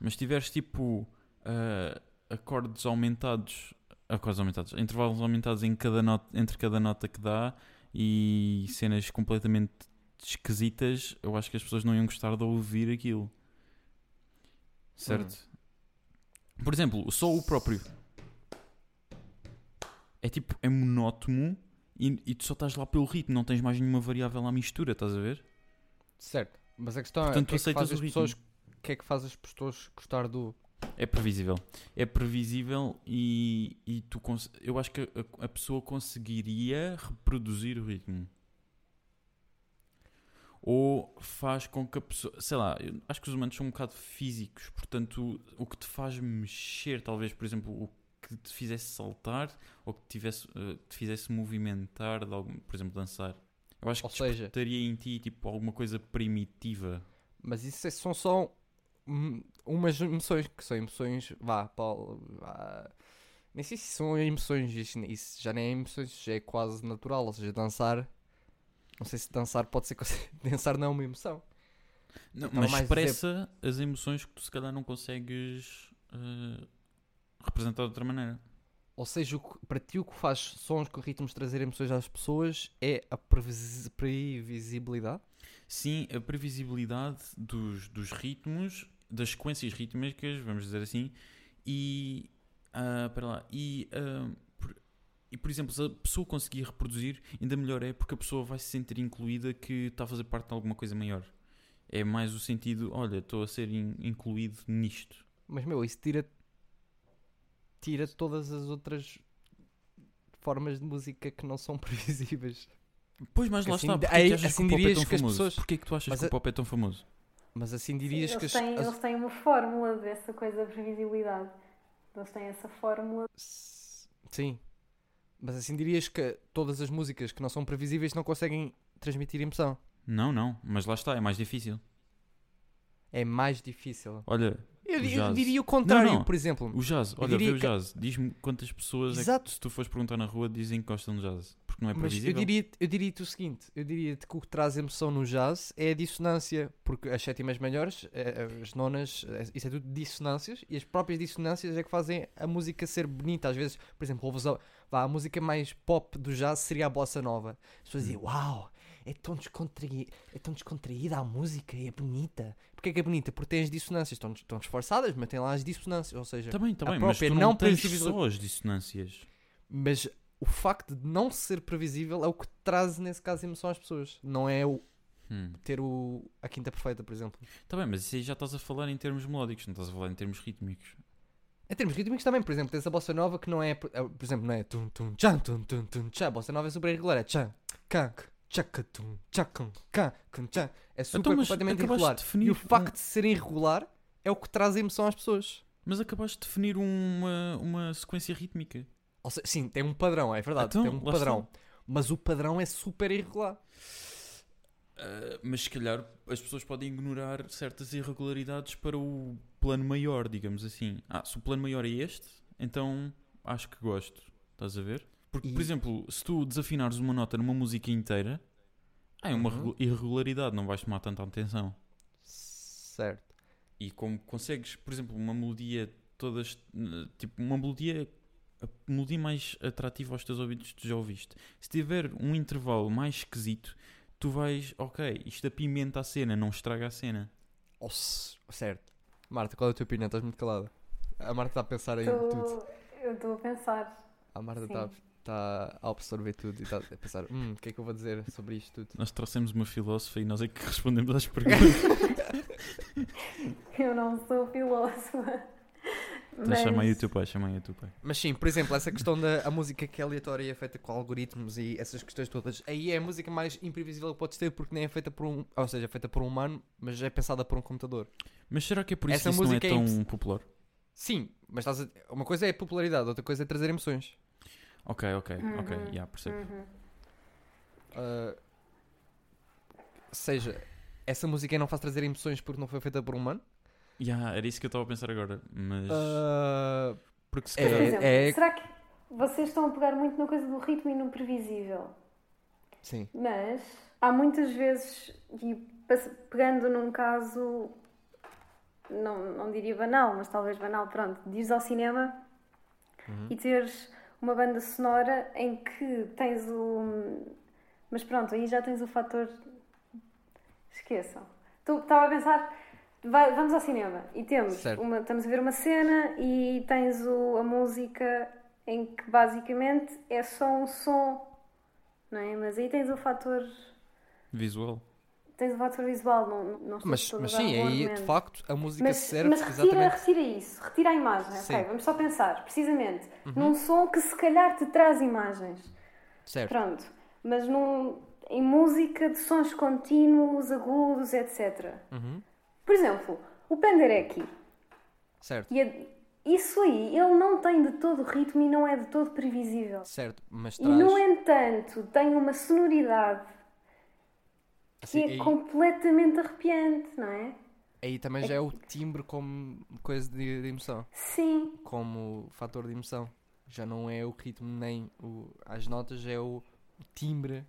Mas tiveres tipo ah, acordes aumentados, acordes aumentados, intervalos aumentados em cada nota, entre cada nota que dá e cenas completamente esquisitas, eu acho que as pessoas não iam gostar de ouvir aquilo. Certo? Por exemplo, só o próprio. É tipo, é monótono e, e tu só estás lá pelo ritmo, não tens mais nenhuma variável à mistura, estás a ver? Certo, mas a questão Portanto, é tu o que é que faz as pessoas, o que é que faz as pessoas gostar do É previsível. É previsível e, e tu eu acho que a, a pessoa conseguiria reproduzir o ritmo. Ou faz com que a pessoa. Sei lá, eu acho que os humanos são um bocado físicos, portanto, o que te faz mexer, talvez, por exemplo, o que te fizesse saltar ou que te, tivesse, eh, te fizesse movimentar, de algum, por exemplo, dançar. Eu acho Ou que seja- despertaria em ti tipo, alguma coisa primitiva. Mas isso é- são só umas emoções, que são emoções, vá, Paulo, vá, nem sei se são emoções, isso, isso já nem é emoções, já é quase natural, ou seja, dançar, não sei se dançar pode ser, dançar não é uma emoção. Não, Estava mas mais a dizer- expressa as emoções que tu se calhar não consegues eh, representar de outra maneira. Ou seja, para ti o que faz sons com ritmos trazer emoções às pessoas é a previsi- previsibilidade? Sim, a previsibilidade dos, dos ritmos, das sequências rítmicas, vamos dizer assim, e. ah, espera lá, e. por, e por exemplo, se a pessoa conseguir reproduzir, ainda melhor é porque a pessoa vai se sentir incluída que está a fazer parte de alguma coisa maior. É mais o sentido, olha, estou a ser in- incluído nisto. Mas meu, isso tira tira todas as outras formas de música que não são previsíveis. Pois, mas lá Assim, está, porque aí- que achas assim que é dirias tão que as famoso? pessoas- Porquê que tu achas Mas que o pop é tão famoso? Mas assim Sim, dirias eles, que as, têm, as- eles têm uma fórmula dessa coisa da previsibilidade. Eles têm essa fórmula. Sim. Mas assim dirias que todas as músicas que não são previsíveis não conseguem transmitir emoção. Não, não, mas lá está, é mais difícil. É mais difícil. Olha, Eu, eu diria o contrário, Não, não. por exemplo. o jazz, Eu olha, vê diria o jazz. Diz-me quantas pessoas é que, se tu fores perguntar na rua, dizem que gostam de jazz. Porque não é Mas eu previsível. diria, eu diria-te o seguinte: eu diria-te que o que traz emoção no jazz é a dissonância, porque as sétimas maiores, eh, as nonas, eh, isso é tudo dissonâncias, e as próprias dissonâncias é que fazem a música ser bonita. Às vezes, por exemplo, ouves a, vá, a música mais pop do jazz seria a bossa nova. As pessoas dizem: Uau, é tão, descontraí é tão descontraída a música, é bonita. Porquê que é bonita? Porque tem as dissonâncias, estão, estão disfarçadas, mas tem lá as dissonâncias. Ou seja, bem, está a bem, mas tu própria não, não tens previsível- só as dissonâncias. Mas o facto de não ser previsível é o que traz, nesse caso, emoção às pessoas. Não é o Hum. ter o, a quinta perfeita, por exemplo. Está bem, mas isso aí já estás a falar em termos melódicos, não estás a falar em termos rítmicos. Em termos rítmicos também, por exemplo, tens a bossa nova que não é, por por exemplo, não é tum tum tchan tum tum tum tchan. A bossa nova é super irregular, é tchan, can, tchaca tum, tchacam, can, can, tchan. É super Então, completamente irregular. de definir E o facto de ser irregular é o que traz a emoção às pessoas. Mas acabaste de definir uma, uma sequência rítmica. Seja, sim, tem um padrão, é verdade, Então, tem um padrão. Mas o padrão é super irregular. Ah, mas se calhar as pessoas podem ignorar certas irregularidades para o plano maior, digamos assim. Ah, se o plano maior é este, então acho que gosto. Estás a ver? Porque, por E- exemplo, se tu desafinares uma nota numa música inteira, é uma Uhum. regu- irregularidade, não vais tomar tanta atenção. Certo. E como consegues, por exemplo, uma melodia todas, tipo, uma melodia, a melodia mais atrativa aos teus ouvidos que tu já ouviste. Se tiver um intervalo mais esquisito, tu vais, ok, isto apimenta a cena, não estraga a cena. Se- certo. Marta, qual é a tua opinião? Estás muito calada. A Marta está a pensar em tudo. Tô- eu estou a pensar. A Marta está. Está a absorver tudo e está a pensar: hum, o que é que eu vou dizer sobre isto tudo? Nós trouxemos uma filósofa e nós é que respondemos às perguntas. Eu não sou filósofa. Então chama aí o teu pai, chama aí o teu pai. Mas sim, por exemplo, essa questão da a música que é aleatória e é feita com algoritmos e essas questões todas, aí é a música mais imprevisível que podes ter porque nem é feita por um, ou seja, é feita por um humano, mas é pensada por um computador. Mas será que é por isso Essa que isso não é música é tão imposs- popular? Sim, mas estás a- uma coisa é popularidade, outra coisa é trazer emoções. Ok, ok, ok, Uhum. já percebo. Uhum. Ah, seja, essa música não faz trazer emoções porque não foi feita por um humano? Já, era isso que eu estava a pensar agora, mas... Ah, porque se por calhar exemplo, é. será que vocês estão a pegar muito na coisa do ritmo e no previsível? Sim. Mas há muitas vezes, e pegando num caso, não, não diria banal, mas talvez banal, pronto, de ires ao cinema Uhum. e teres uma banda sonora em que tens o. Mas pronto, aí já tens o fator. Esqueçam. Tu estava a pensar. vai- vamos ao cinema e temos uma, estamos a ver uma cena e tens o, a música em que basicamente é só um som, não é? Mas aí tens o fator Visual. Tens o fator visual, não, não Mas, mas sim, um aí de facto a música Mas, serve mas retira, exatamente. retira isso, retira a imagem, Sim. ok? Vamos só pensar, precisamente, Uhum. num som que se calhar te traz imagens. Certo. Pronto, mas num, em música de sons contínuos, agudos, etc. Uhum. Por exemplo, o Penderecki, Certo. e a- isso aí, ele não tem de todo ritmo e não é de todo previsível. Certo. Mas E traz. no entanto, tem uma sonoridade que assim, é aí, completamente arrepiante, não é? aí também já é o timbre como coisa de, de emoção. Sim, Como fator de emoção. Já não é o ritmo nem o, as notas, é o, o timbre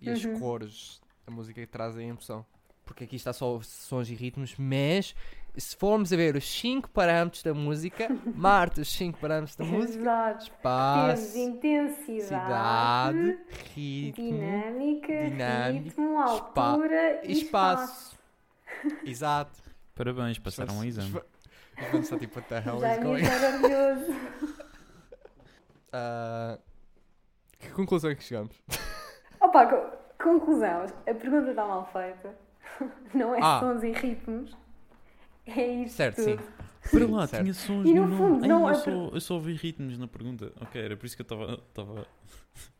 e as Uhum. cores da música que trazem a emoção. Porque aqui está só sons e ritmos, mas se formos a ver os 5 parâmetros da música, Marta, os 5 parâmetros da música, exato. Temos espaço, intensidade, cidade, ritmo, dinâmica, dinâmico, ritmo, espa- altura e espaço. espaço. Exato. Parabéns, passaram um exame. Os fãs estão tipo, what the hell Já is going orgulhoso. Ah, Que conclusão é que chegamos? Opa, co- conclusão. A pergunta está mal feita. Não é Ah. sons e ritmos. É isto Certo, tudo. sim. Para lá, certo. tinha sons E no fundo, Ai, não eu, é só, eu só ouvi ritmos na pergunta. Ok, era por isso que eu estava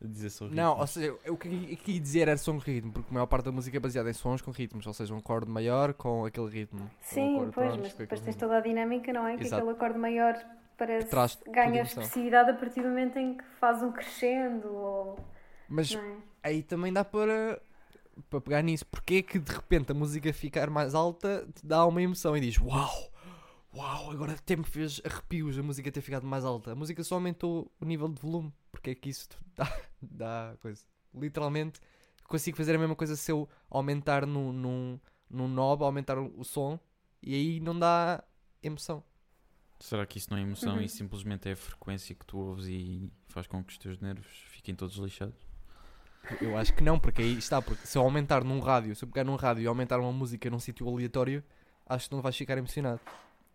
a dizer só ritmos. Não, ou seja, o que eu queria dizer era som com ritmo, porque a maior parte da música é baseada em sons com ritmos, ou seja, um acorde maior com aquele ritmo. Um Sim, acorde, pois, pronto, mas depois tens toda a dinâmica, não é? Que Exato. aquele acorde maior parece ganha expressividade a partir do momento em que faz um crescendo ou. Mas é? aí também dá para, para pegar nisso. Porque é que de repente a música ficar mais alta te dá uma emoção e diz uau, uau, agora até me fez arrepios a música ter ficado mais alta. A música só aumentou o nível de volume. Porque é que isso dá, dá coisa. Literalmente consigo fazer a mesma coisa se eu aumentar num, num, num knob, aumentar o, o som e aí não dá emoção. Será que isso não é emoção Uhum. e simplesmente é a frequência que tu ouves e faz com que os teus nervos fiquem todos lixados? Eu acho que não, porque aí está, porque se eu aumentar num rádio, se eu pegar num rádio e aumentar uma música num sítio aleatório, acho que não vais ficar emocionado.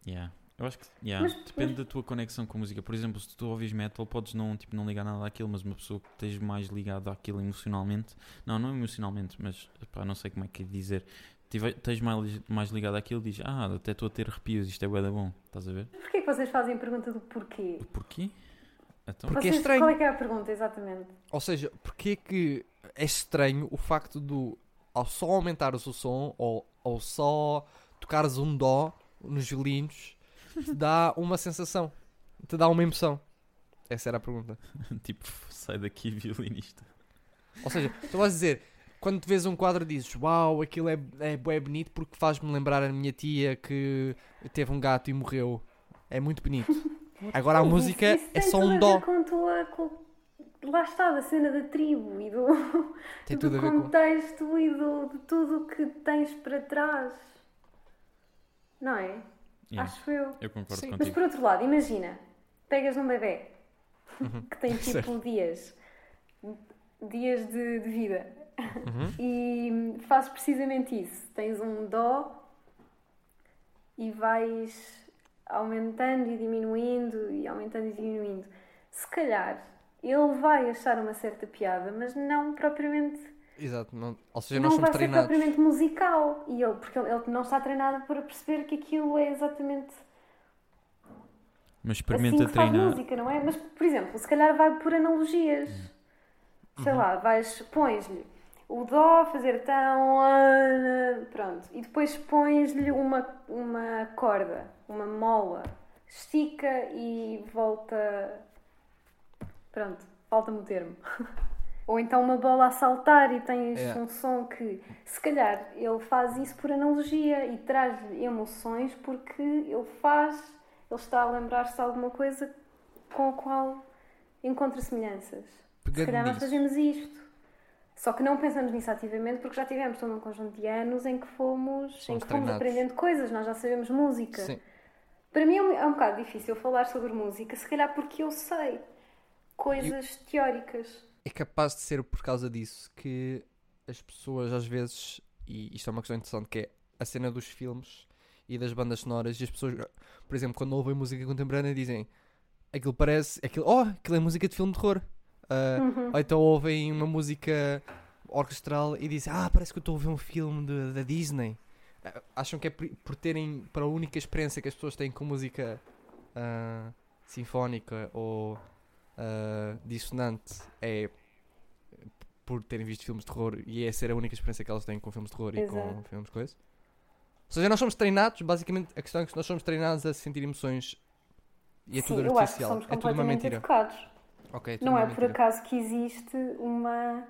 Yeah. Eu acho que yeah, Mas- depende da tua conexão com a música. Por exemplo, se tu ouvis metal, podes não, tipo, não ligar nada àquilo, mas uma pessoa que esteja mais ligada àquilo emocionalmente, não, não emocionalmente, mas pá, não sei como é que é dizer, tive- esteja mais, mais ligado àquilo, diz, ah, até estou a ter arrepios, isto é bué da bom, estás a ver? Porquê que vocês fazem a pergunta do porquê? Porquê? Então, Porque é Vocês- estranho. Qual é que é a pergunta, exatamente? Ou seja, porque é que é estranho o facto do ao só aumentares o som ou, ou só tocares um dó nos violinos te dá uma sensação, te dá uma emoção. Essa era a pergunta. tipo, sai daqui violinista. Ou seja, tu vais dizer, quando te vês um quadro dizes, uau, aquilo é, é bué bonito porque faz-me lembrar a minha tia que teve um gato e morreu. É muito bonito. Agora a Mas música isso- isso é só um dó. Com a tua, com- Lá está, da cena da tribo e do, Tem do ver com. contexto e do, de tudo o que tens para trás. Não é? Yeah, Acho eu. eu concordo Sim. Mas contigo. por outro lado, imagina, pegas num bebê Uhum. que tem tipo Certo. dias, dias de, de vida Uhum. e fazes precisamente isso. Tens um dó e vais aumentando e diminuindo e aumentando e diminuindo. Se calhar ele vai achar uma certa piada, mas não propriamente. Exato. Não, ou seja, não nós somos vai ser treinados. propriamente musical. E ele, porque ele, ele não está treinado para perceber que aquilo é exatamente Mas assim experimenta que faz treinar. música, não é? Mas, por exemplo, se calhar vai por analogias. Sei Uhum. lá, vais, pões-lhe o dó, fazer tão. ah, Pronto. E depois pões-lhe uma, uma corda, uma mola. Estica e volta. Pronto, falta-me o termo. Ou então uma bola a saltar e tens É. um som que, se calhar, ele faz isso por analogia e traz-lhe emoções porque ele faz, ele está a lembrar-se de alguma coisa com a qual encontra semelhanças. Se Pegando calhar nós nisso. fazemos isto. Só que não pensamos nisso ativamente porque já tivemos todo um conjunto de anos em que fomos, em que fomos treinados. aprendendo coisas, nós já sabemos música. Sim. Para mim é um, é um bocado difícil falar sobre música, se calhar porque eu sei coisas teóricas. É capaz de ser por causa disso que as pessoas às vezes, e isto é uma questão interessante, que é a cena dos filmes e das bandas sonoras, e as pessoas, por exemplo, quando ouvem música contemporânea dizem aquilo parece, aquilo, oh, aquilo é música de filme de terror. Ah, Uhum. Ou então ouvem uma música orquestral e dizem, ah, parece que eu estou a ouvir um filme da Disney. Ah, Acham que é por, por terem, para a única experiência que as pessoas têm com música ah, sinfónica ou ah, dissonante é por terem visto filmes de terror e é ser a única experiência que elas têm com filmes de terror e com Exato. filmes de coisas. Ou seja, nós somos treinados, basicamente, a questão é que nós somos treinados a sentir emoções e é Sim, tudo artificial. É tudo uma mentira. educados. Ok, tudo Não uma é por mentira. acaso que existe uma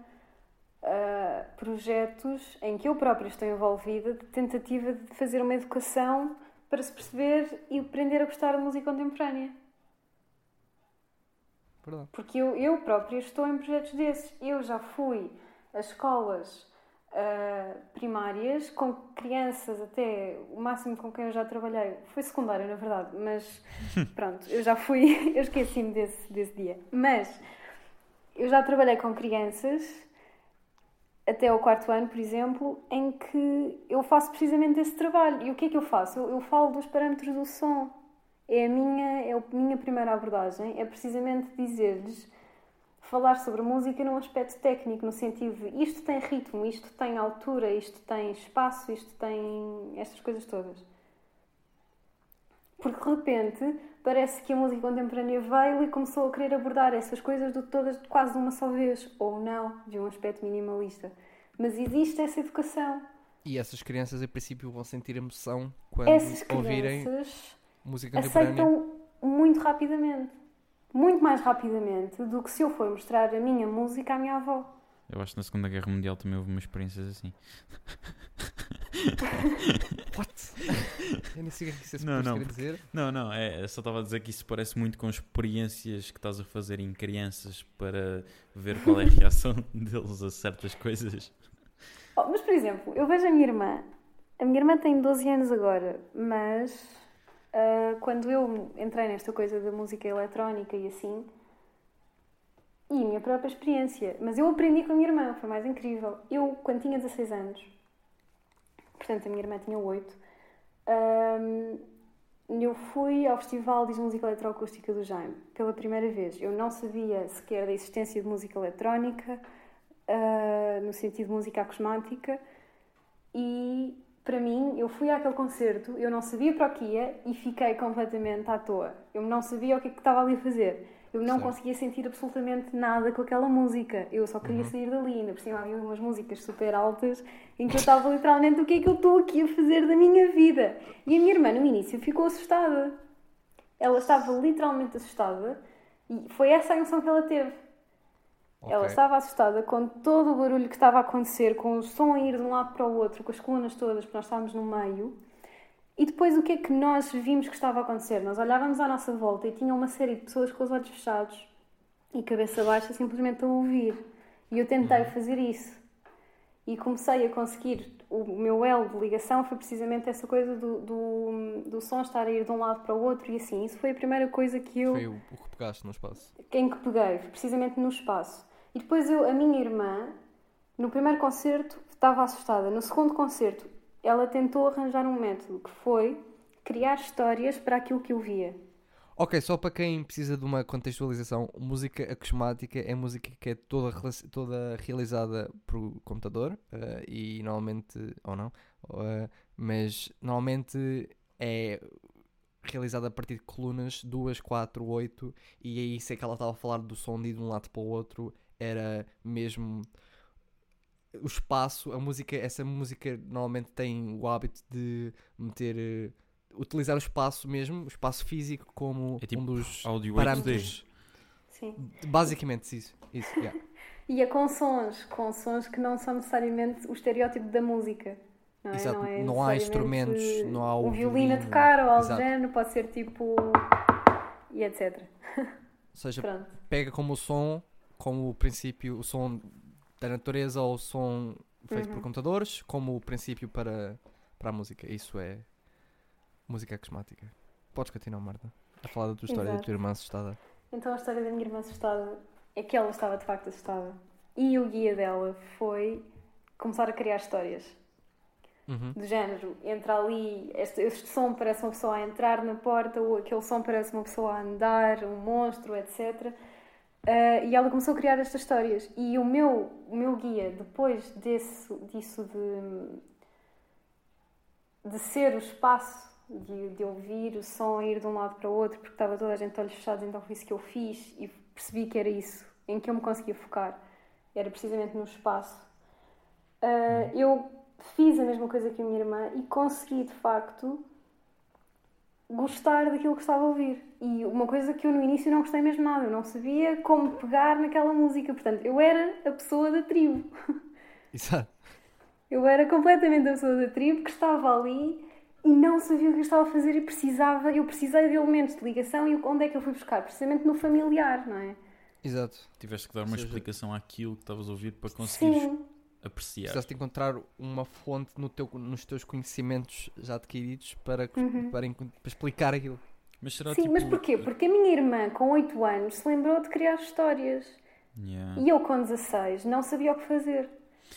ah, projetos em que eu própria estou envolvida de tentativa de fazer uma educação para se perceber e aprender a gostar de música contemporânea. Verdade. Porque eu, eu própria estou em projetos desses. Eu já fui a escolas ah, primárias com crianças até o máximo com quem eu já trabalhei foi secundário, na verdade, mas pronto, eu já fui, eu esqueci-me desse, desse dia. Mas eu já trabalhei com crianças até ao quarto ano, por exemplo, em que eu faço precisamente esse trabalho. E o que é que eu faço? Eu, eu falo dos parâmetros do som. É a minha, é a minha primeira abordagem, é precisamente dizer-lhes, falar sobre música num aspecto técnico, no sentido de isto tem ritmo, isto tem altura, isto tem espaço, isto tem estas coisas todas. Porque de repente parece que a música contemporânea veio e começou a querer abordar essas coisas de todas quase de uma só vez, ou não, de um aspecto minimalista. Mas existe essa educação. E essas crianças, em princípio, vão sentir emoção quando Essas ouvirem música contemporânea. aceitam muito rapidamente. Muito mais rapidamente do que se eu for mostrar a minha música à minha avó. Eu acho que na Segunda Guerra Mundial também houve umas experiências assim. What? Eu nem sei o que é que isso Não, não, não, quer dizer. Não, não, é, eu só estava a dizer que isso parece muito com experiências que estás a fazer em crianças para ver qual é a reação deles a certas coisas. Oh, mas, por exemplo, eu vejo a minha irmã. A minha irmã tem 12 anos agora, mas ah, quando eu entrei nesta coisa da música eletrónica e assim, e a minha própria experiência, mas eu aprendi com a minha irmã, foi mais incrível. Eu, quando tinha 16 anos, portanto a minha irmã tinha 8, ahm, eu fui ao Festival de Música Eletroacústica do Jaime pela primeira vez. Eu não sabia sequer da existência de música eletrónica, ah, no sentido de música acosmática, e para mim, eu fui àquele concerto, eu não sabia para o que ia e fiquei completamente à toa. Eu não sabia o que é que estava ali a fazer. Eu não Certo. conseguia sentir absolutamente nada com aquela música. Eu só Uhum. queria sair dali. Ainda por cima havia umas músicas super altas em que eu estava literalmente o que é que eu estou aqui a fazer da minha vida. E a minha irmã, no início, ficou assustada. Ela estava literalmente assustada e foi essa a emoção que ela teve. Ela Ok. estava assustada com todo o barulho que estava a acontecer, com o som a ir de um lado para o outro, com as colunas todas, porque nós estávamos no meio. E depois o que é que nós vimos que estava a acontecer? Nós olhávamos à nossa volta e tinha uma série de pessoas com os olhos fechados e cabeça baixa simplesmente a ouvir. E eu tentei fazer isso. E comecei a conseguir. O meu elo de ligação foi precisamente essa coisa do, do, do som estar a ir de um lado para o outro e assim. Isso foi a primeira coisa que eu Foi o, o que pegaste no espaço. em que peguei, precisamente no espaço. E depois eu, a minha irmã, no primeiro concerto, estava assustada. No segundo concerto, ela tentou arranjar um método que foi criar histórias para aquilo que eu via. Ok, só para quem precisa de uma contextualização, música acosmática é música que é toda, toda realizada por computador eh, e normalmente, ou não, eh, mas normalmente é realizada a partir de colunas 2, 4, 8 e aí sei que ela estava a falar do som de um lado para o outro, era mesmo o espaço, a música, essa música normalmente tem o hábito de meter, eh, utilizar o espaço mesmo, o espaço físico como É tipo um dos parâmetros. Sim. Basicamente isso, isso, yeah. E é com sons, com sons que não são necessariamente o estereótipo da música. Não, é? Exato, não, é não há instrumentos, não há o um violino a violino, tocar ou algo do género, pode ser tipo. e etc. Ou seja, Pronto. pega como o som, como o princípio, o som da natureza ou o som feito por Uhum. computadores, como o princípio para, para a música. Isso é música acosmática. Podes continuar, Marta, a falar da tua história da Exato. tua irmã assustada. Então a história da minha irmã assustada é que ela estava de facto assustada. E o guia dela foi começar a criar histórias. Uhum. do género, entra ali, este, este som parece uma pessoa a entrar na porta, ou aquele som parece uma pessoa a andar, um monstro, etc. Ah, e ela começou a criar estas histórias. E o meu, o meu guia, depois desse, disso de, de ser o espaço, de, de ouvir o som ir de um lado para o outro, porque estava toda a gente olhos fechados, então foi isso que eu fiz e percebi que era isso, em que eu me conseguia focar. Era precisamente no espaço. Ah, eu fiz a mesma coisa que a minha irmã e consegui de facto gostar daquilo que estava a ouvir. E uma coisa que eu no início não gostei mesmo nada, eu não sabia como pegar naquela música. Portanto, eu era a pessoa da tribo. Exato. Eu era completamente a pessoa da tribo que estava ali e não sabia o que eu estava a fazer e precisava, eu precisei de elementos de ligação e onde é que eu fui buscar? Precisamente no familiar, não é? Exato. Tiveste que dar uma seja- explicação àquilo que estavas a ouvir para conseguires Sim, apreciar. Precisaste de encontrar uma fonte no teu, nos teus conhecimentos já adquiridos para, Uhum. para, para explicar aquilo. Mas será sim, tipo. mas porquê? Porque a minha irmã, com 8 anos, se lembrou de criar histórias. Yeah. E eu, com 16, não sabia o que fazer.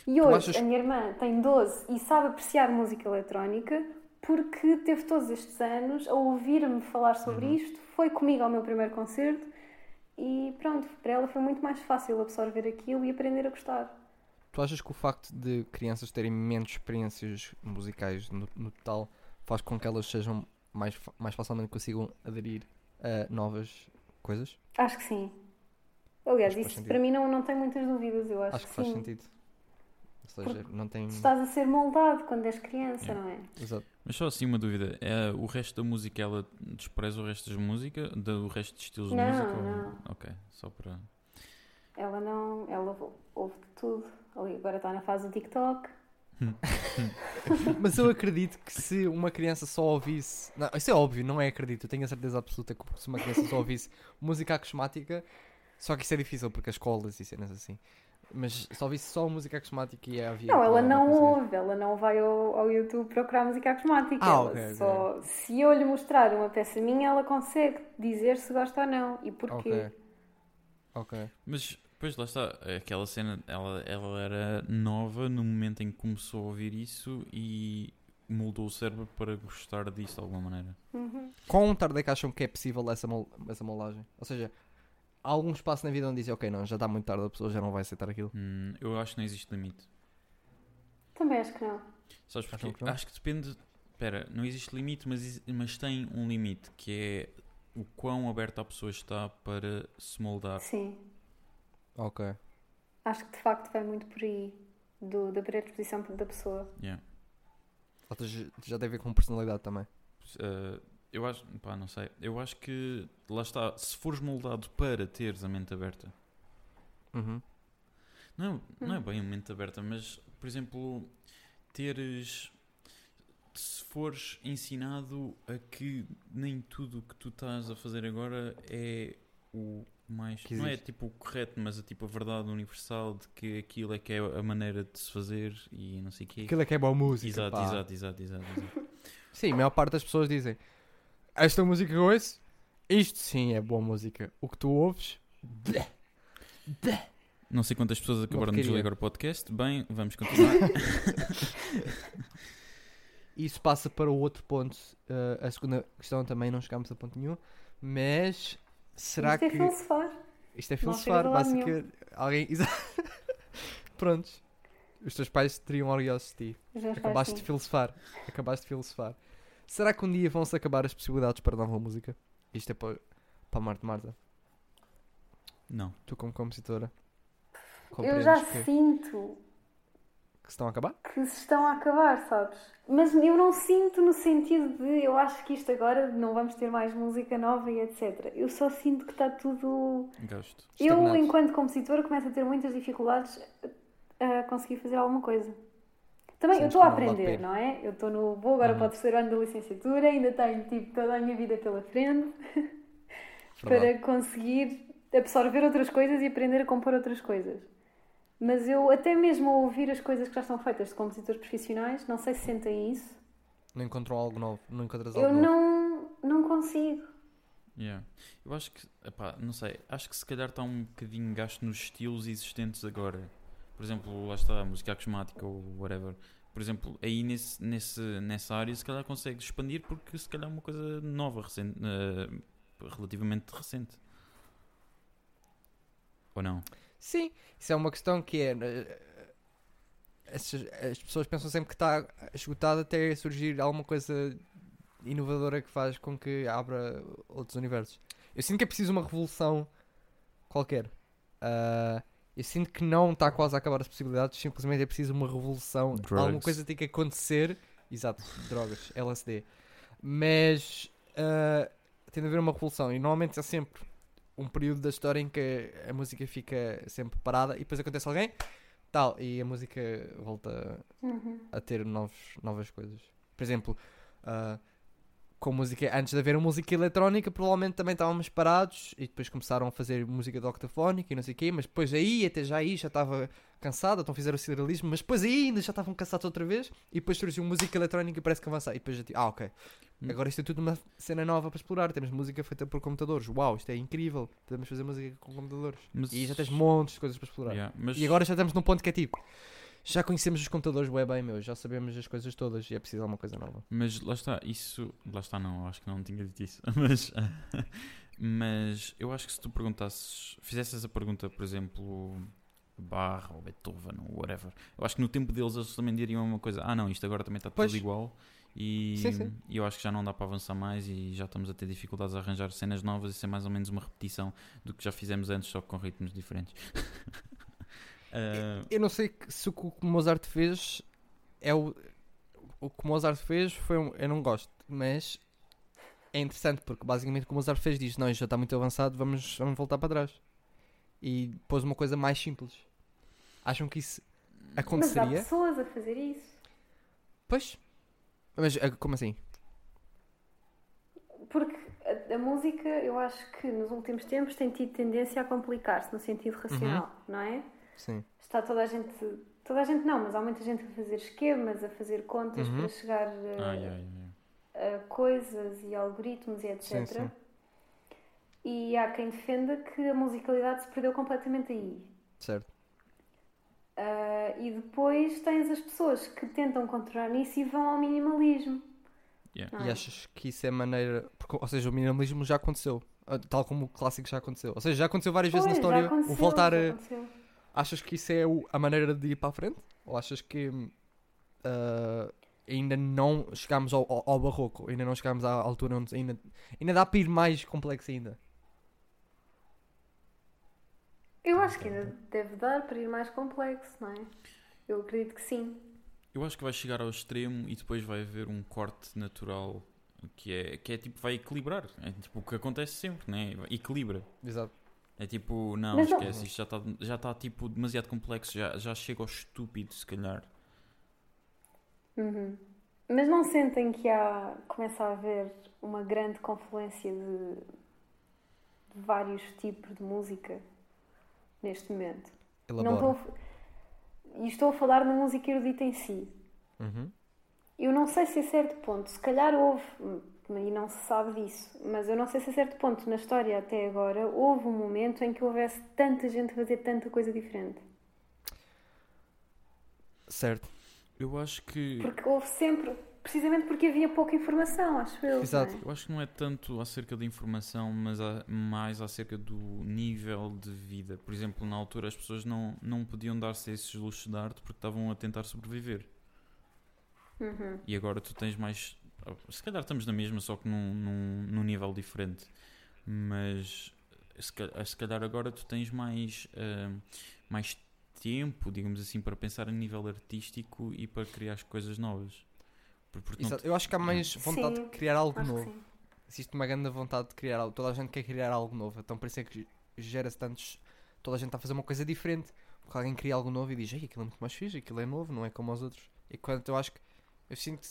E Tu hoje, achas- a minha irmã tem 12 e sabe apreciar música eletrónica porque teve todos estes anos a ouvir-me falar sobre Uhum. isto, foi comigo ao meu primeiro concerto e pronto, para ela foi muito mais fácil absorver aquilo e aprender a gostar. Tu achas que o facto de crianças terem menos experiências musicais no, no total faz com que elas sejam mais, mais facilmente consigam aderir a novas coisas? Acho que sim. Aliás, Acho que isso para mim não, não tem muitas dúvidas, eu acho, Acho que faz sim. sentido. Ou seja, não tem. Tu estás a ser moldado quando és criança, Yeah. não é? Exato. Mas só assim uma dúvida: é, o resto da música ela despreza o resto da música? Do resto de estilos de Não, música? ou- não. Ok, só para. Ela não, ela ouve de tudo. Ali agora está na fase do TikTok. Mas eu acredito que se uma criança só ouvisse. Não, isso é óbvio, não é acredito. Eu tenho a certeza absoluta que se uma criança só ouvisse música acosmática. Só que isso é difícil porque as escolas e cenas assim. Mas só ouvisse só música acosmática e havia. Não, ela não ouve, ela não vai ao, ao YouTube procurar música acosmática. Ah, ela ok, ok. só, se eu lhe mostrar uma peça minha, ela consegue dizer se gosta ou não e porquê. Ok. Ok. Mas, pois lá está, aquela cena, ela, ela era nova no momento em que começou a ouvir isso e moldou o cérebro para gostar disso de alguma maneira. Uhum. Quão tarde é que acham que é possível essa, mol essa moldagem? Ou seja, há algum espaço na vida onde dizem, ok, não, já está muito tarde, a pessoa já não vai aceitar aquilo. Hum, eu acho que não existe limite. Também acho que não. Sabes porquê? que não? Acho que depende. Espera, não existe limite, mas, mas tem um limite que é o quão aberta a pessoa está para se moldar. Sim, Ok. acho que de facto vai muito por aí do, da predisposição da pessoa. Yeah. Ou seja, já tem a ver com personalidade também. Uh, eu acho, pá, não sei. Eu acho que lá está. Se fores moldado para teres a mente aberta, Uhum. não, não é Hum. bem a mente aberta, mas por exemplo, teres. Se fores ensinado a que nem tudo o que tu estás a fazer agora é o mais. Que não é tipo o correto, mas é tipo a verdade universal de que aquilo é que é a maneira de se fazer e não sei o quê. Aquilo é que é boa música. Exato, pá. exato, exato, exato, exato. Sim, a maior parte das pessoas dizem esta música que eu ouço, isto sim é boa música. O que tu ouves, blé, blé. Não sei quantas pessoas acabaram de desligar o podcast. Bem, vamos continuar. Isso passa para o outro ponto. uh, a segunda questão também não chegámos a ponto nenhum. Mas será Isto é que. filosofar. Isto é filosofar, basicamente. Alguém. Prontos. Os teus pais estariam orgulhosos de ti. Acabaste de filosofar. Acabaste de filosofar. Será que um dia vão-se acabar as possibilidades para nova música? Isto é para, para a Marta Marta. Não. Tu, como compositora, Eu já que, sinto que se estão a acabar? que se estão a acabar, sabes? Mas eu não sinto no sentido de eu acho que isto agora não vamos ter mais música nova e etc. Eu só sinto que está tudo. Gosto. Eu, enquanto compositora, começo a ter muitas dificuldades a conseguir fazer alguma coisa. Também, eu Sentes estou a aprender, não é? Eu estou no. Vou agora Uhum. para o terceiro ano da licenciatura, ainda tenho tipo toda a minha vida pela frente para conseguir absorver outras coisas e aprender a compor outras coisas. Mas eu, até mesmo a ouvir as coisas que já estão feitas de compositores profissionais, não sei se sentem isso, Não encontram algo novo. Não encontras eu algo novo. não, não consigo. Yeah. Eu acho que, epá, não sei, acho que se calhar está um bocadinho gasto nos estilos existentes agora. Por exemplo, lá está a música acosmática ou whatever. Por exemplo, aí nesse, nesse, nessa área se calhar consegue expandir porque se calhar é uma coisa nova, recente, eh, relativamente recente. Ou não? Sim, isso é uma questão que é. eh, As, as pessoas pensam sempre que está esgotado até surgir alguma coisa inovadora que faz com que abra outros universos. Eu sinto que é preciso uma revolução qualquer. Ah, eu sinto que não está quase a acabar as possibilidades, simplesmente é preciso uma revolução. Drugs. Alguma coisa tem que acontecer. Exato, drogas, LSD. Mas ah, tem de haver uma revolução e normalmente é sempre um período da história em que a música fica sempre parada e depois acontece alguém, tal, e a música volta Uhum. a ter novos, novas coisas. Por exemplo, ah, com música, antes de haver música eletrónica, provavelmente também estávamos parados e depois começaram a fazer música de octafónica e não sei o quê, mas depois aí, até já aí, já estava cansado, então fizeram o serialismo, mas depois aí ainda já estavam cansados outra vez e depois surgiu música eletrónica e parece que avançar. E depois já tipo, ah, ok, Hum. agora isto é tudo uma cena nova para explorar. Temos música feita por computadores, uau, isto é incrível, podemos fazer música com computadores. Mas, E já tens montes de coisas para explorar. Yeah, mas, E agora já estamos num ponto que é tipo, já conhecemos os computadores web bem, meu, já sabemos as coisas todas e é preciso alguma coisa nova. mas lá está, isso. Lá está, não, acho que não tinha dito isso. Mas, mas eu acho que se tu perguntasses, fizesses a pergunta, por exemplo, Bach ou Beethoven ou whatever, eu acho que no tempo deles eles também diriam uma coisa: ah, não, isto agora também está tudo Pois. igual. E, Sim, sim. e eu acho que já não dá para avançar mais e já estamos a ter dificuldades a arranjar cenas novas. Isso é mais ou menos uma repetição do que já fizemos antes, só que com ritmos diferentes. Ah, Eu não sei se o que o Mozart fez é o. O que o Mozart fez foi um, Eu não gosto, mas é interessante porque basicamente o que o Mozart fez diz: Não, isto já está muito avançado, vamos, vamos voltar para trás. E pôs uma coisa mais simples. Acham que isso Mas há aconteceria? pessoas a fazer isso. Pois. Mas ah, como assim? Porque a, a música, eu acho que nos últimos tempos tem tido tendência a complicar-se no sentido racional, não é? Sim. Está toda a gente. Toda a gente não, mas há muita gente a fazer esquemas, a fazer contas Uhum. para chegar a, ah, yeah, yeah, yeah. a coisas e algoritmos e etc. Sim, sim. E há quem defenda que a musicalidade se perdeu completamente aí. Certo. Ah, e depois tens as pessoas que tentam controlar isso e vão ao minimalismo. Yeah. E é? achas que isso é maneira. porque, ou seja, o minimalismo já aconteceu. ah, Tal como o clássico já aconteceu. Ou seja, já aconteceu várias vezes na Pois, já história. aconteceu, o voltar já a. aconteceu. Achas que isso é o- a maneira de ir para a frente? Ou achas que ah, ainda não chegámos ao, ao, ao barroco? Ainda não chegámos à altura onde ainda, ainda dá para ir mais complexo ainda? Eu acho que ainda deve dar para ir mais complexo, não é? Eu acredito que sim. Eu acho que vai chegar ao extremo e depois vai haver um corte natural que é, que é tipo, vai equilibrar. É tipo o que acontece sempre, né? Equilibra. Exato. É tipo, não, Mas não- esquece, isto já está já tá, tipo demasiado complexo, já, já chega ao estúpido, se calhar. Uhum. Mas não sentem que há, começa a haver uma grande confluência de, de vários tipos de música neste momento? Não estou, a- e estou a falar da música erudita em si. Uhum. Eu não sei se a certo ponto, se calhar houve, hum, e não se sabe disso, mas eu não sei se a certo ponto na história até agora houve um momento em que houvesse tanta gente a fazer tanta coisa diferente. Certo. Eu acho que. Porque houve sempre precisamente porque havia pouca informação, acho eu. Exato. é? Eu acho que não é tanto acerca da informação, mas a- mais acerca do nível de vida. Por exemplo, na altura as pessoas não, não podiam dar-se esses luxos de arte porque estavam a tentar sobreviver. Uhum. E agora tu tens mais. Se calhar estamos na mesma, só que num, num, num nível diferente. Mas se calhar, se calhar agora tu tens mais, ah, mais tempo, digamos assim, para pensar a nível artístico e para criar as coisas novas. Exato. Eu acho que há mais vontade Sim, de criar algo novo. Existe uma grande vontade de criar algo. Toda a gente quer criar algo novo. Então por isso é que gera-se tantos. Toda a gente está a fazer uma coisa diferente. Porque alguém cria algo novo e diz: Ei, aquilo é muito mais fixe, aquilo é novo, não é como os outros. E quando eu acho que. Eu sinto.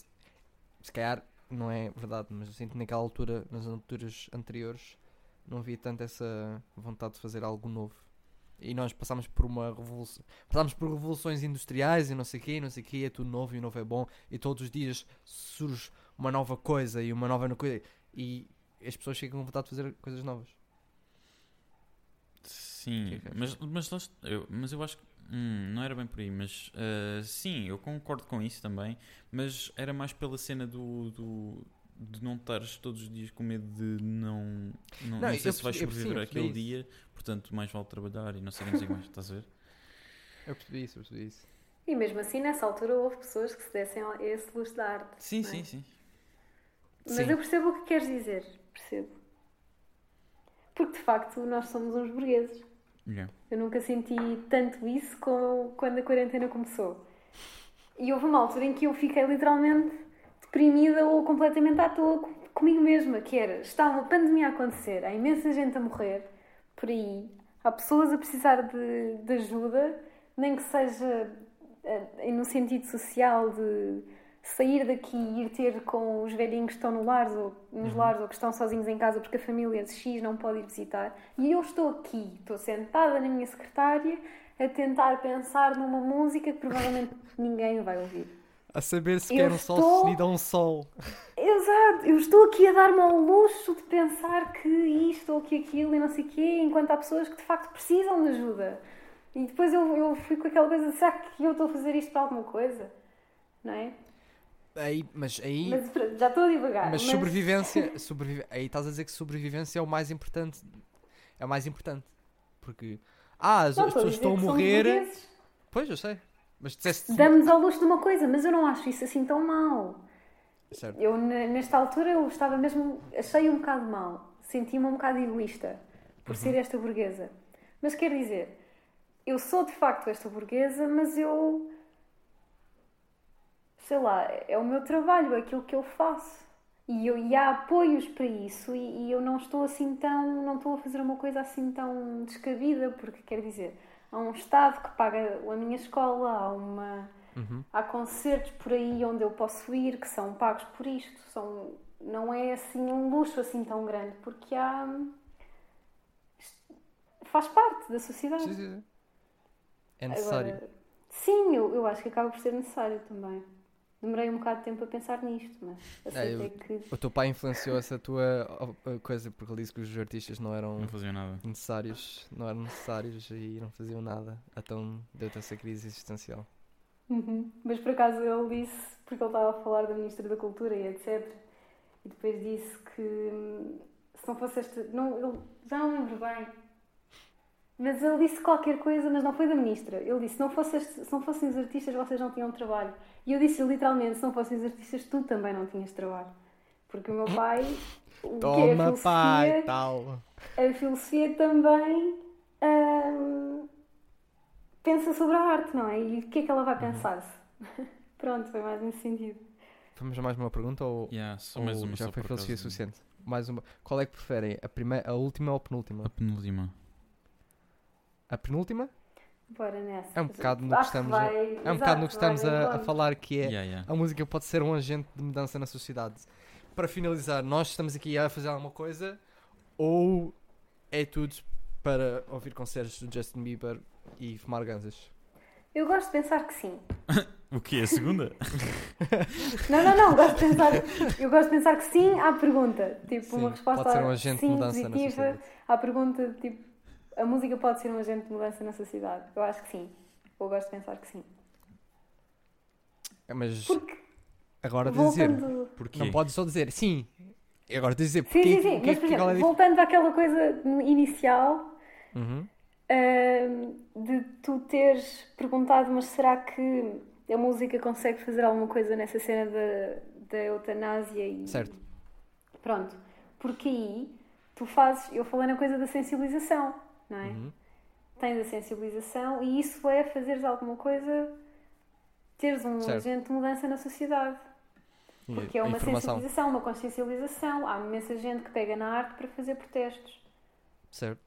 Se calhar não é verdade, mas eu sinto que naquela altura, nas alturas anteriores, não havia tanto essa vontade de fazer algo novo. E nós passámos por uma revolução. Passámos por revoluções industriais e não sei o quê, e não sei o quê, é tudo novo e o novo é bom. E todos os dias surge uma nova coisa e uma nova coisa. E as pessoas ficam com vontade de fazer coisas novas. Sim, é mas, mas, eu, mas eu acho que hum, não era bem por aí, mas ah, sim, eu concordo com isso também, mas era mais pela cena do, do- de não estares todos os dias com medo de não, não, Não, não eu sei se vais sobreviver isso. dia, portanto mais vale trabalhar e não sei o que, não sei mais, estás a ver? Eu percebi isso, eu percebi isso. E mesmo assim, nessa altura, houve pessoas que se dessem a esse luxo da arte. Sim, é? sim, sim. Mas Sim. eu percebo o que queres dizer. Percebo. Porque de facto nós somos uns burgueses. Yeah. Eu nunca senti tanto isso como quando a quarentena começou. E houve uma altura em que eu fiquei literalmente deprimida ou completamente à toa com- comigo mesma, que era, está uma pandemia a acontecer, há imensa gente a morrer por aí, há pessoas a precisar de, de ajuda, nem que seja eh, no sentido social de sair daqui e ir ter com os velhinhos que estão no lares ou, nos lares ou que estão sozinhos em casa porque a família de X não pode ir visitar. E eu estou aqui, estou sentada na minha secretária a tentar pensar numa música que provavelmente ninguém vai ouvir. A saber se Eu quer um sol estou- seguido a um sol. Exato, eu estou aqui a dar-me ao luxo de pensar que isto ou que aquilo e não sei o quê, enquanto há pessoas que de facto precisam de ajuda. E depois eu, eu fui com aquela coisa, será que eu estou a fazer isto para alguma coisa? Não é? Aí, mas aí. Mas já estou a divagar. Mas sobrevivência, sobrevive... aí estás a dizer que sobrevivência é o mais importante. É o mais importante. Porque. Ah, as, Não, as pessoas estão a morrer. Pois, eu sei. Mas disseste. Damos ao luxo de uma coisa, mas eu não acho isso assim tão mal. Certo. Eu, ne- nesta altura, eu estava mesmo. Achei um bocado mal. Senti-me um bocado egoísta por Uhum. ser esta burguesa. Mas quer dizer, eu sou de facto esta burguesa, mas eu. Sei lá, é o meu trabalho, é aquilo que eu faço. E, eu, e há apoios para isso, e, e eu não estou assim tão. Não estou a fazer uma coisa assim tão descabida, porque quer dizer, há um Estado que paga a minha escola, há uma. Uhum. Há concertos por aí onde eu posso ir que são pagos por isto. São, não é assim um luxo assim tão grande, porque há. faz parte da sociedade. Sim, sim. É necessário. Agora, sim, eu, eu acho que acaba por ser necessário também. Demorei um bocado de tempo a pensar nisto, mas aceitei eu- que. O teu pai influenciou essa tua coisa porque ele disse que os artistas não eram Não necessários, não eram necessários e não faziam nada. Então deu-te essa crise existencial. Uhum. Mas por acaso ele disse, porque ele estava a falar da Ministra da Cultura e etc. E depois disse que hum, se não fosse esta. Não, ele, já não lembro bem. Mas ele disse qualquer coisa, mas não foi da Ministra. Ele disse: se não, fosse este- se não fossem os artistas, vocês não tinham trabalho. E eu disse literalmente: se não fossem os artistas, tu também não tinhas trabalho. Porque o meu pai. o que é a Toma, pai, filosofia- tal. a filosofia também hum, pensa sobre a arte, não é? E o que é que ela vai pensar-se? Pronto, foi mais nesse sentido. Vamos a mais uma pergunta ou, Yeah, só ou mais uma já só foi filosofia acaso. suficiente? Mais uma. Qual é que preferem? A, primeira, a última ou a penúltima? A penúltima. A penúltima? Bora nessa. É um bocado no que estamos vai- É um exato, bocado no que estamos de a, a falar que é Yeah, yeah. a música pode ser um agente de mudança na sociedade. Para finalizar, nós estamos aqui a fazer alguma coisa ou é tudo para ouvir concertos do Justin Bieber e fumar ganzas? Eu gosto de pensar que sim. O quê? A segunda? Não, não, não, gosto de pensar. Eu gosto de pensar que sim à pergunta. Tipo, Sim, uma resposta pode ser um agente de sim, mudança na positiva sociedade. à pergunta, tipo, a música pode ser um agente de mudança na sociedade. Eu acho que sim. Eu gosto de pensar que sim. É, Mas Porque Agora de dizer. voltando. Porquê? Não podes só dizer sim. E Agora de dizer Sim, porque, sim, sim. porque, Mas, por é exemplo, dif- voltando àquela coisa inicial Uhum. ahm, de tu teres perguntado, mas será que a música consegue fazer alguma coisa nessa cena da, da eutanásia e. Certo. Pronto. Porque aí tu fazes. Eu falei na coisa da sensibilização, não é? Uhum. Tens a sensibilização e isso é fazeres alguma coisa. Teres um Certo. agente de mudança na sociedade. E Porque é uma sensibilização, uma consciencialização. Há imensa gente que pega na arte para fazer protestos. Certo.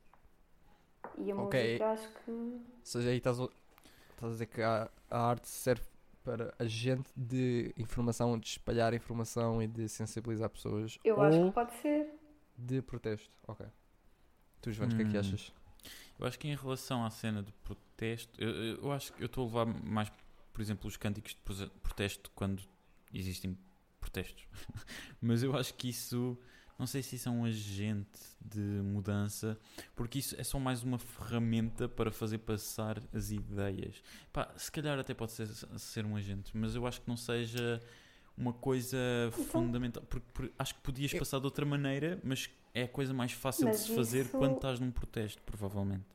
E a Ok. música acho que. Ou seja, aí estás a, estás a dizer que a, a arte serve para agente de informação, de espalhar informação e de sensibilizar pessoas. Eu ou acho que pode ser. de protesto. Ok. Tu, João, o que é que Hum. achas? Eu acho que em relação à cena de protesto, eu, eu- acho que eu estou a levar mais, por exemplo, os cânticos de protesto quando existem protestos. Mas eu acho que isso, não sei se isso é um agente de mudança, porque isso é só mais uma ferramenta para fazer passar as ideias. Pá, se calhar até pode ser, ser um agente, mas eu acho que não seja uma coisa fundamental, porque, porque acho que podias Eu- passar de outra maneira, mas é a coisa mais fácil Mas de se fazer isso- quando estás num protesto, provavelmente.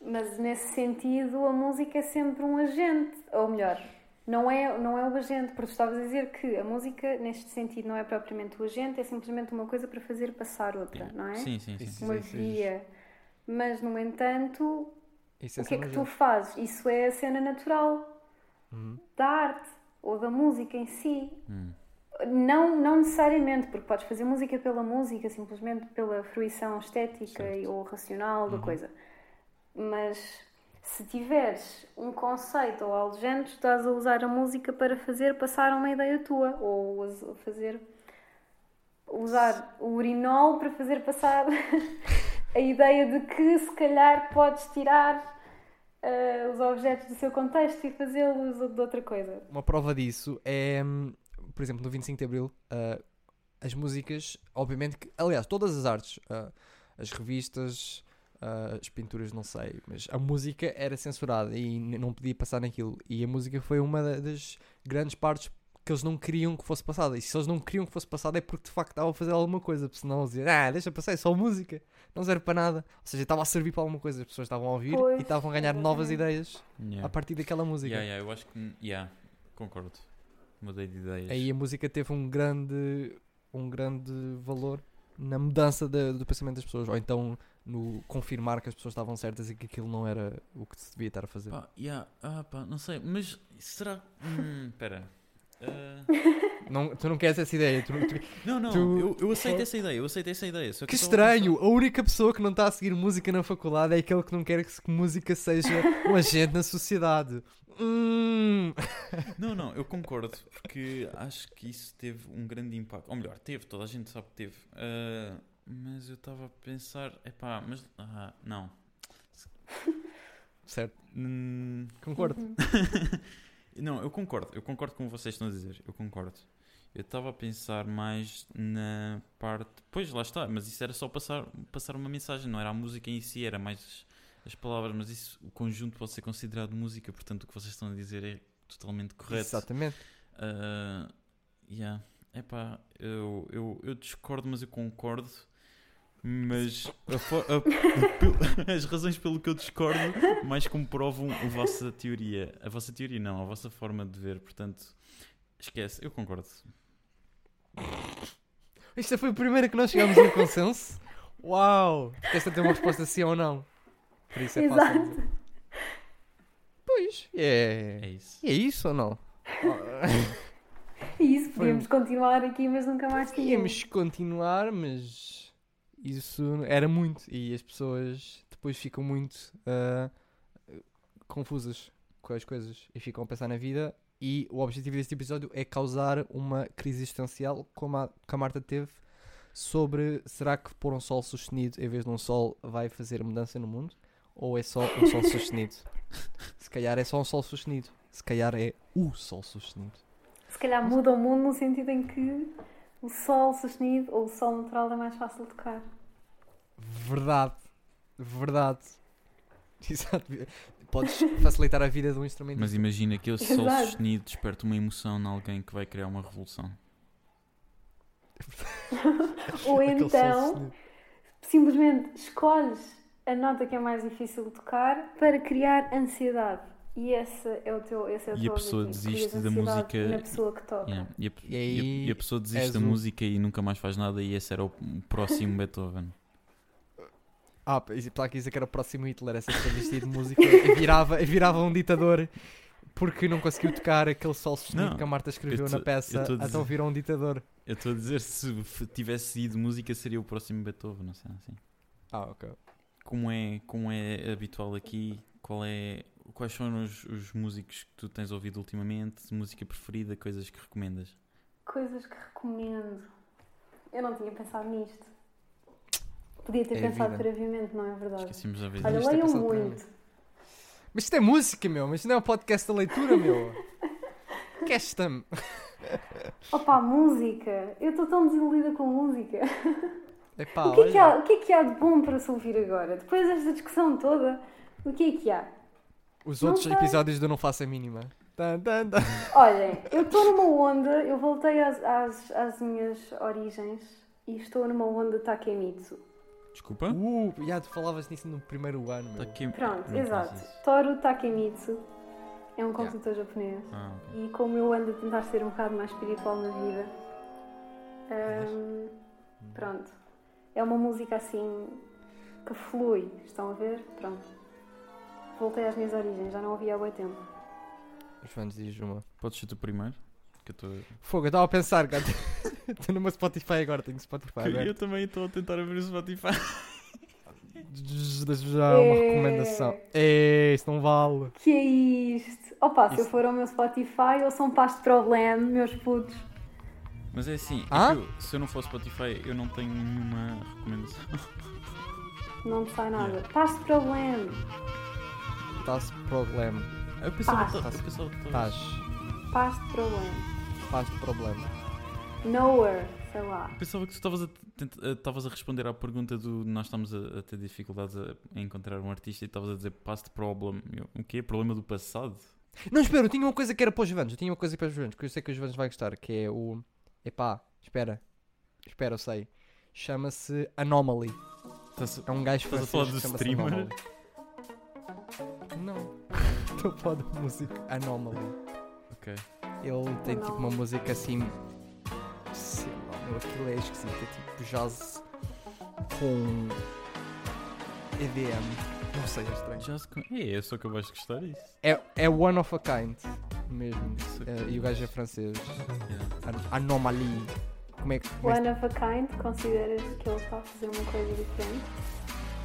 Mas nesse sentido, a música é sempre um agente. Ou melhor, não é, não é o agente, porque estavas a dizer que a música, neste sentido, não é propriamente o agente, é simplesmente uma coisa para fazer passar outra, não é? Sim, sim, sim. Uma sim, sim. via. Mas, no entanto, Isso o que é que tu fazes? Isso é a cena natural Uhum. da arte ou da música em si. Hum. Não, não necessariamente, porque podes fazer música pela música, simplesmente pela fruição estética Certo. ou racional da Uhum. coisa. Mas se tiveres um conceito ou algo do género, estás a usar a música para fazer passar uma ideia tua ou a fazer usar o urinol para fazer passar a ideia de que se calhar podes tirar eh, os objetos do seu contexto e fazê-los de outra coisa. Uma prova disso é, hum, por exemplo, no 25 de Abril, ah, as músicas, obviamente que, aliás, todas as artes, ah, as revistas, as pinturas, não sei, mas a música era censurada e não podia passar naquilo. E a música foi uma da- das grandes partes que eles não queriam que fosse passada. E se eles não queriam que fosse passada é porque de facto estavam a fazer alguma coisa, porque senão eles diziam, ah, deixa passar, é só música, não serve para nada. Ou seja, estava a servir para alguma coisa, as pessoas estavam a ouvir Pois, e estavam a ganhar novas ideias Yeah. a partir daquela música. Yeah, yeah, eu acho que. Yeah, concordo. Mudei de ideias. Aí a música teve um grande, um grande valor na mudança da- do pensamento das pessoas, ou então no confirmar que as pessoas estavam certas e que aquilo não era o que se devia estar a fazer. Pá, yeah, ah, pá, não sei, mas será. Hum, Ah, Não, tu não queres essa ideia? tu- tu- não, não, Tu- eu, eu aceito essa ideia, eu aceito essa ideia. Só que estranho! A única pessoa que não está a seguir música na faculdade é aquele que não quer que que música seja um agente na sociedade. Hum. Não, não, eu concordo, porque acho que isso teve um grande impacto. Ou melhor, teve, toda a gente sabe que teve. Ah, mas eu estava a pensar, epá, mas. Ah, não. Certo, Hum, concordo. Uhum. Não, eu concordo, eu concordo com o que vocês estão a dizer, eu concordo. Eu estava a pensar mais na parte. Pois lá está, mas isso era só passar, passar uma mensagem, não era a música em si, era mais as palavras, mas isso, o conjunto pode ser considerado música, portanto o que vocês estão a dizer é totalmente correto. Exatamente. Ah, yeah. Epá, eu, eu, eu discordo, mas eu concordo. Mas a a- as razões pelo que eu discordo mais comprovam a vossa teoria. A vossa teoria não, a vossa forma de ver. Portanto, esquece, eu concordo. Isto foi a primeira que nós chegámos a um consenso. Uau! Esta tem uma resposta sim ou não. Por isso é fácil. Exato. dizer. Pois, é. É isso. É isso ou não? E isso, Foi- podíamos continuar aqui, mas nunca mais tínhamos. Íamos continuar, mas isso era muito. E as pessoas depois ficam muito ah, confusas com as coisas e ficam a pensar na vida. E o objetivo deste episódio é causar uma crise existencial, como a, que a Marta teve, sobre será que pôr um sol sustenido em vez de um sol vai fazer mudança no mundo? Ou é só um sol sustenido? Se calhar é só um sol sustenido. Se calhar é o sol sustenido. Se calhar muda o mundo no sentido em que o sol sustenido ou o sol natural é mais fácil de tocar. Verdade. Verdade. Exato. podes facilitar a vida de um instrumento. Mas imagina que esse sol Exato. sustenido desperta uma emoção em alguém que vai criar uma revolução. Ou sol então, simplesmente escolhes a nota que é mais difícil de tocar para criar ansiedade. E esse é o teu, esse é o E a pessoa objetivo, desiste da música na pessoa que toca. Yeah. E, a, E e a- aí e a pessoa desiste da o- música e nunca mais faz nada e esse era o próximo Beethoven. Ah, está aqui dizer que era o próximo Hitler, essa pessoa vestia de música e virava, e virava um ditador porque não conseguiu tocar aquele sol sustenido que a Marta escreveu eu na tô- peça, tô a então dizer- virou um ditador. Eu estou a dizer se tivesse ido música seria o próximo Beethoven, não sei assim. Ah, ok. Como é, como é habitual aqui, qual é, quais são os, os músicos que tu tens ouvido ultimamente, música preferida, coisas que recomendas? Coisas que recomendo. Eu não tinha pensado nisto. Podia ter É a pensado vida. previamente, não é verdade? Esquecemos já vez. Olha, Isto é leiam pensado muito. Mas isto é música, meu, mas isto não é um podcast da leitura, meu. que esta? Opa, música! Eu estou tão desiludida com música. Epá, o, que é que olha, há, o que é que há de bom para se ouvir agora? Depois desta discussão toda, o que é que há? Os não outros sei. episódios do Não Faço a Mínima. Olhem, eu estou numa onda, eu voltei às, às, às minhas origens e estou numa onda Takemitsu. Desculpa? Uh, já tu falavas nisso no primeiro ano, meu. aqui- Pronto, não exato. Toru Takemitsu é um compositor japonês. Ah, ok. E como eu ando a tentar ser um bocado mais espiritual na vida, hum, pronto. É uma música assim que flui, estão a ver? Pronto. Voltei às minhas origens, já não ouvia há muito tempo. Os fãs dizem uma. Podes ser tu primeiro? Que eu estou. Fogo, eu estava a pensar, gato. Estou numa Spotify agora, tenho Spotify Eu aberto. também estou a tentar abrir o Spotify. Deixa-me já uma É. recomendação. É, isso não vale. Que é isto? Opa, se eu for ao meu Spotify, eu sou um pasto de problema, meus putos. Mas é assim, é Ah? que eu- se eu não for Spotify, eu não tenho nenhuma recomendação. Não me sai nada. Pasto de problema. Está-se problema. Eu pensava, que estavas. Pasto de problema. Faz-te problema. Nowhere, sei lá. eu Pensava que tu estavas a, tent- a- responder à pergunta do nós estamos a, a ter dificuldades a, a encontrar um artista e estavas a dizer past problem. Eu, o quê? Problema do passado? Não, espera, eu tinha uma coisa que era para os Jovanes. Eu tinha uma coisa para os Jovanes, que eu sei que os Jovanes vai gostar, que é o. Epá, espera. Espera, eu sei. Chama-se Anomaly. É um gajo Estás a francês falar que do chama-se streamer? Não. Estou a falar da música Anomaly. Ok. Ele tem tipo uma música assim. Sei lá, meu, aquilo é esquisito. É tipo jazz com EDM. Não sei, é estranho. Se con- É, é só que eu vais gostar disso. É, é one of a kind mesmo. Isso Eh, e o gajo é francês. Yeah. An Anomaly. Como é que. como é que- One of a kind, consideras que ele está a fazer uma coisa diferente?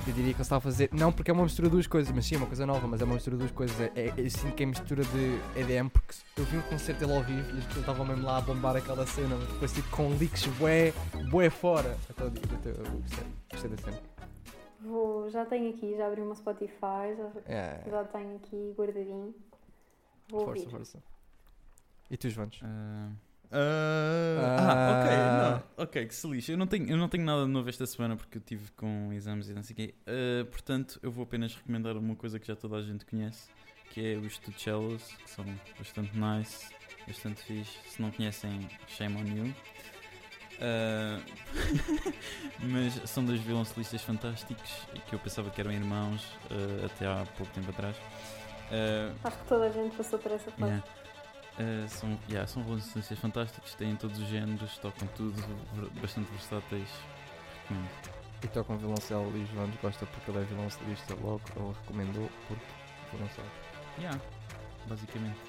Eu diria que ele está a fazer. Não porque é uma mistura de duas coisas, mas sim, é uma coisa nova, mas é uma mistura de duas coisas. É, é, eu sinto que é mistura de EDM, porque eu vi um concerto dele ao vivo e as pessoas estavam mesmo lá a bombar aquela cena, mas depois tipo com leaks bué, bué fora. Então eu, eu, eu, eu gostei, gostei da cena. Vou, já tenho aqui, já abri uma Spotify, já, É, já tenho aqui guardadinho. Vou força, ouvir. força. E tu, Joanes? Ah, ah, ah, ok, não, ok, que se lixe. Eu não, tenho, eu não tenho nada de novo esta semana porque eu tive com exames e não sei o quê. Ah, portanto, eu vou apenas recomendar uma coisa que já toda a gente conhece, que é os Tucellos, que são bastante nice, bastante fixe. Se não conhecem, shame on you. Ah, mas são dois violoncelistas fantásticos e que eu pensava que eram irmãos até há pouco tempo atrás. Acho que toda a gente passou por essa fase. Yeah. Uh, são, yeah, são violoncelistas fantásticos, têm todos os géneros, tocam tudo, bastante versáteis. Recomendo. E tocam violoncelo e o Joanes gosta porque ele é violoncelista logo, ele recomendou porque violoncelo. Yeah, basicamente.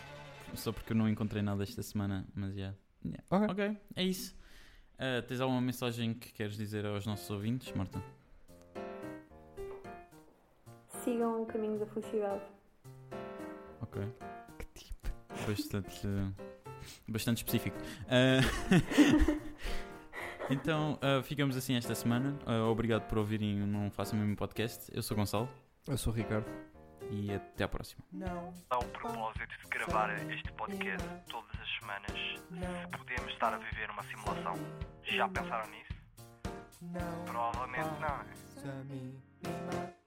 Só porque eu não encontrei nada esta semana, mas yeah. yeah. Ok. Ok, é isso. Uh, tens alguma mensagem que queres dizer aos nossos ouvintes, Marta? Sigam o caminho da felicidade. Ok. Bastante, bastante específico. Uh, então, uh, ficamos assim esta semana. Uh, obrigado por ouvirem o Não Façam Mesmo Podcast. Eu sou Gonçalo Eu sou o Ricardo. e até à próxima. Dá o propósito de gravar este podcast todas as semanas. Se podemos estar a viver uma simulação, já pensaram nisso? Provavelmente não. é? Nossa mínima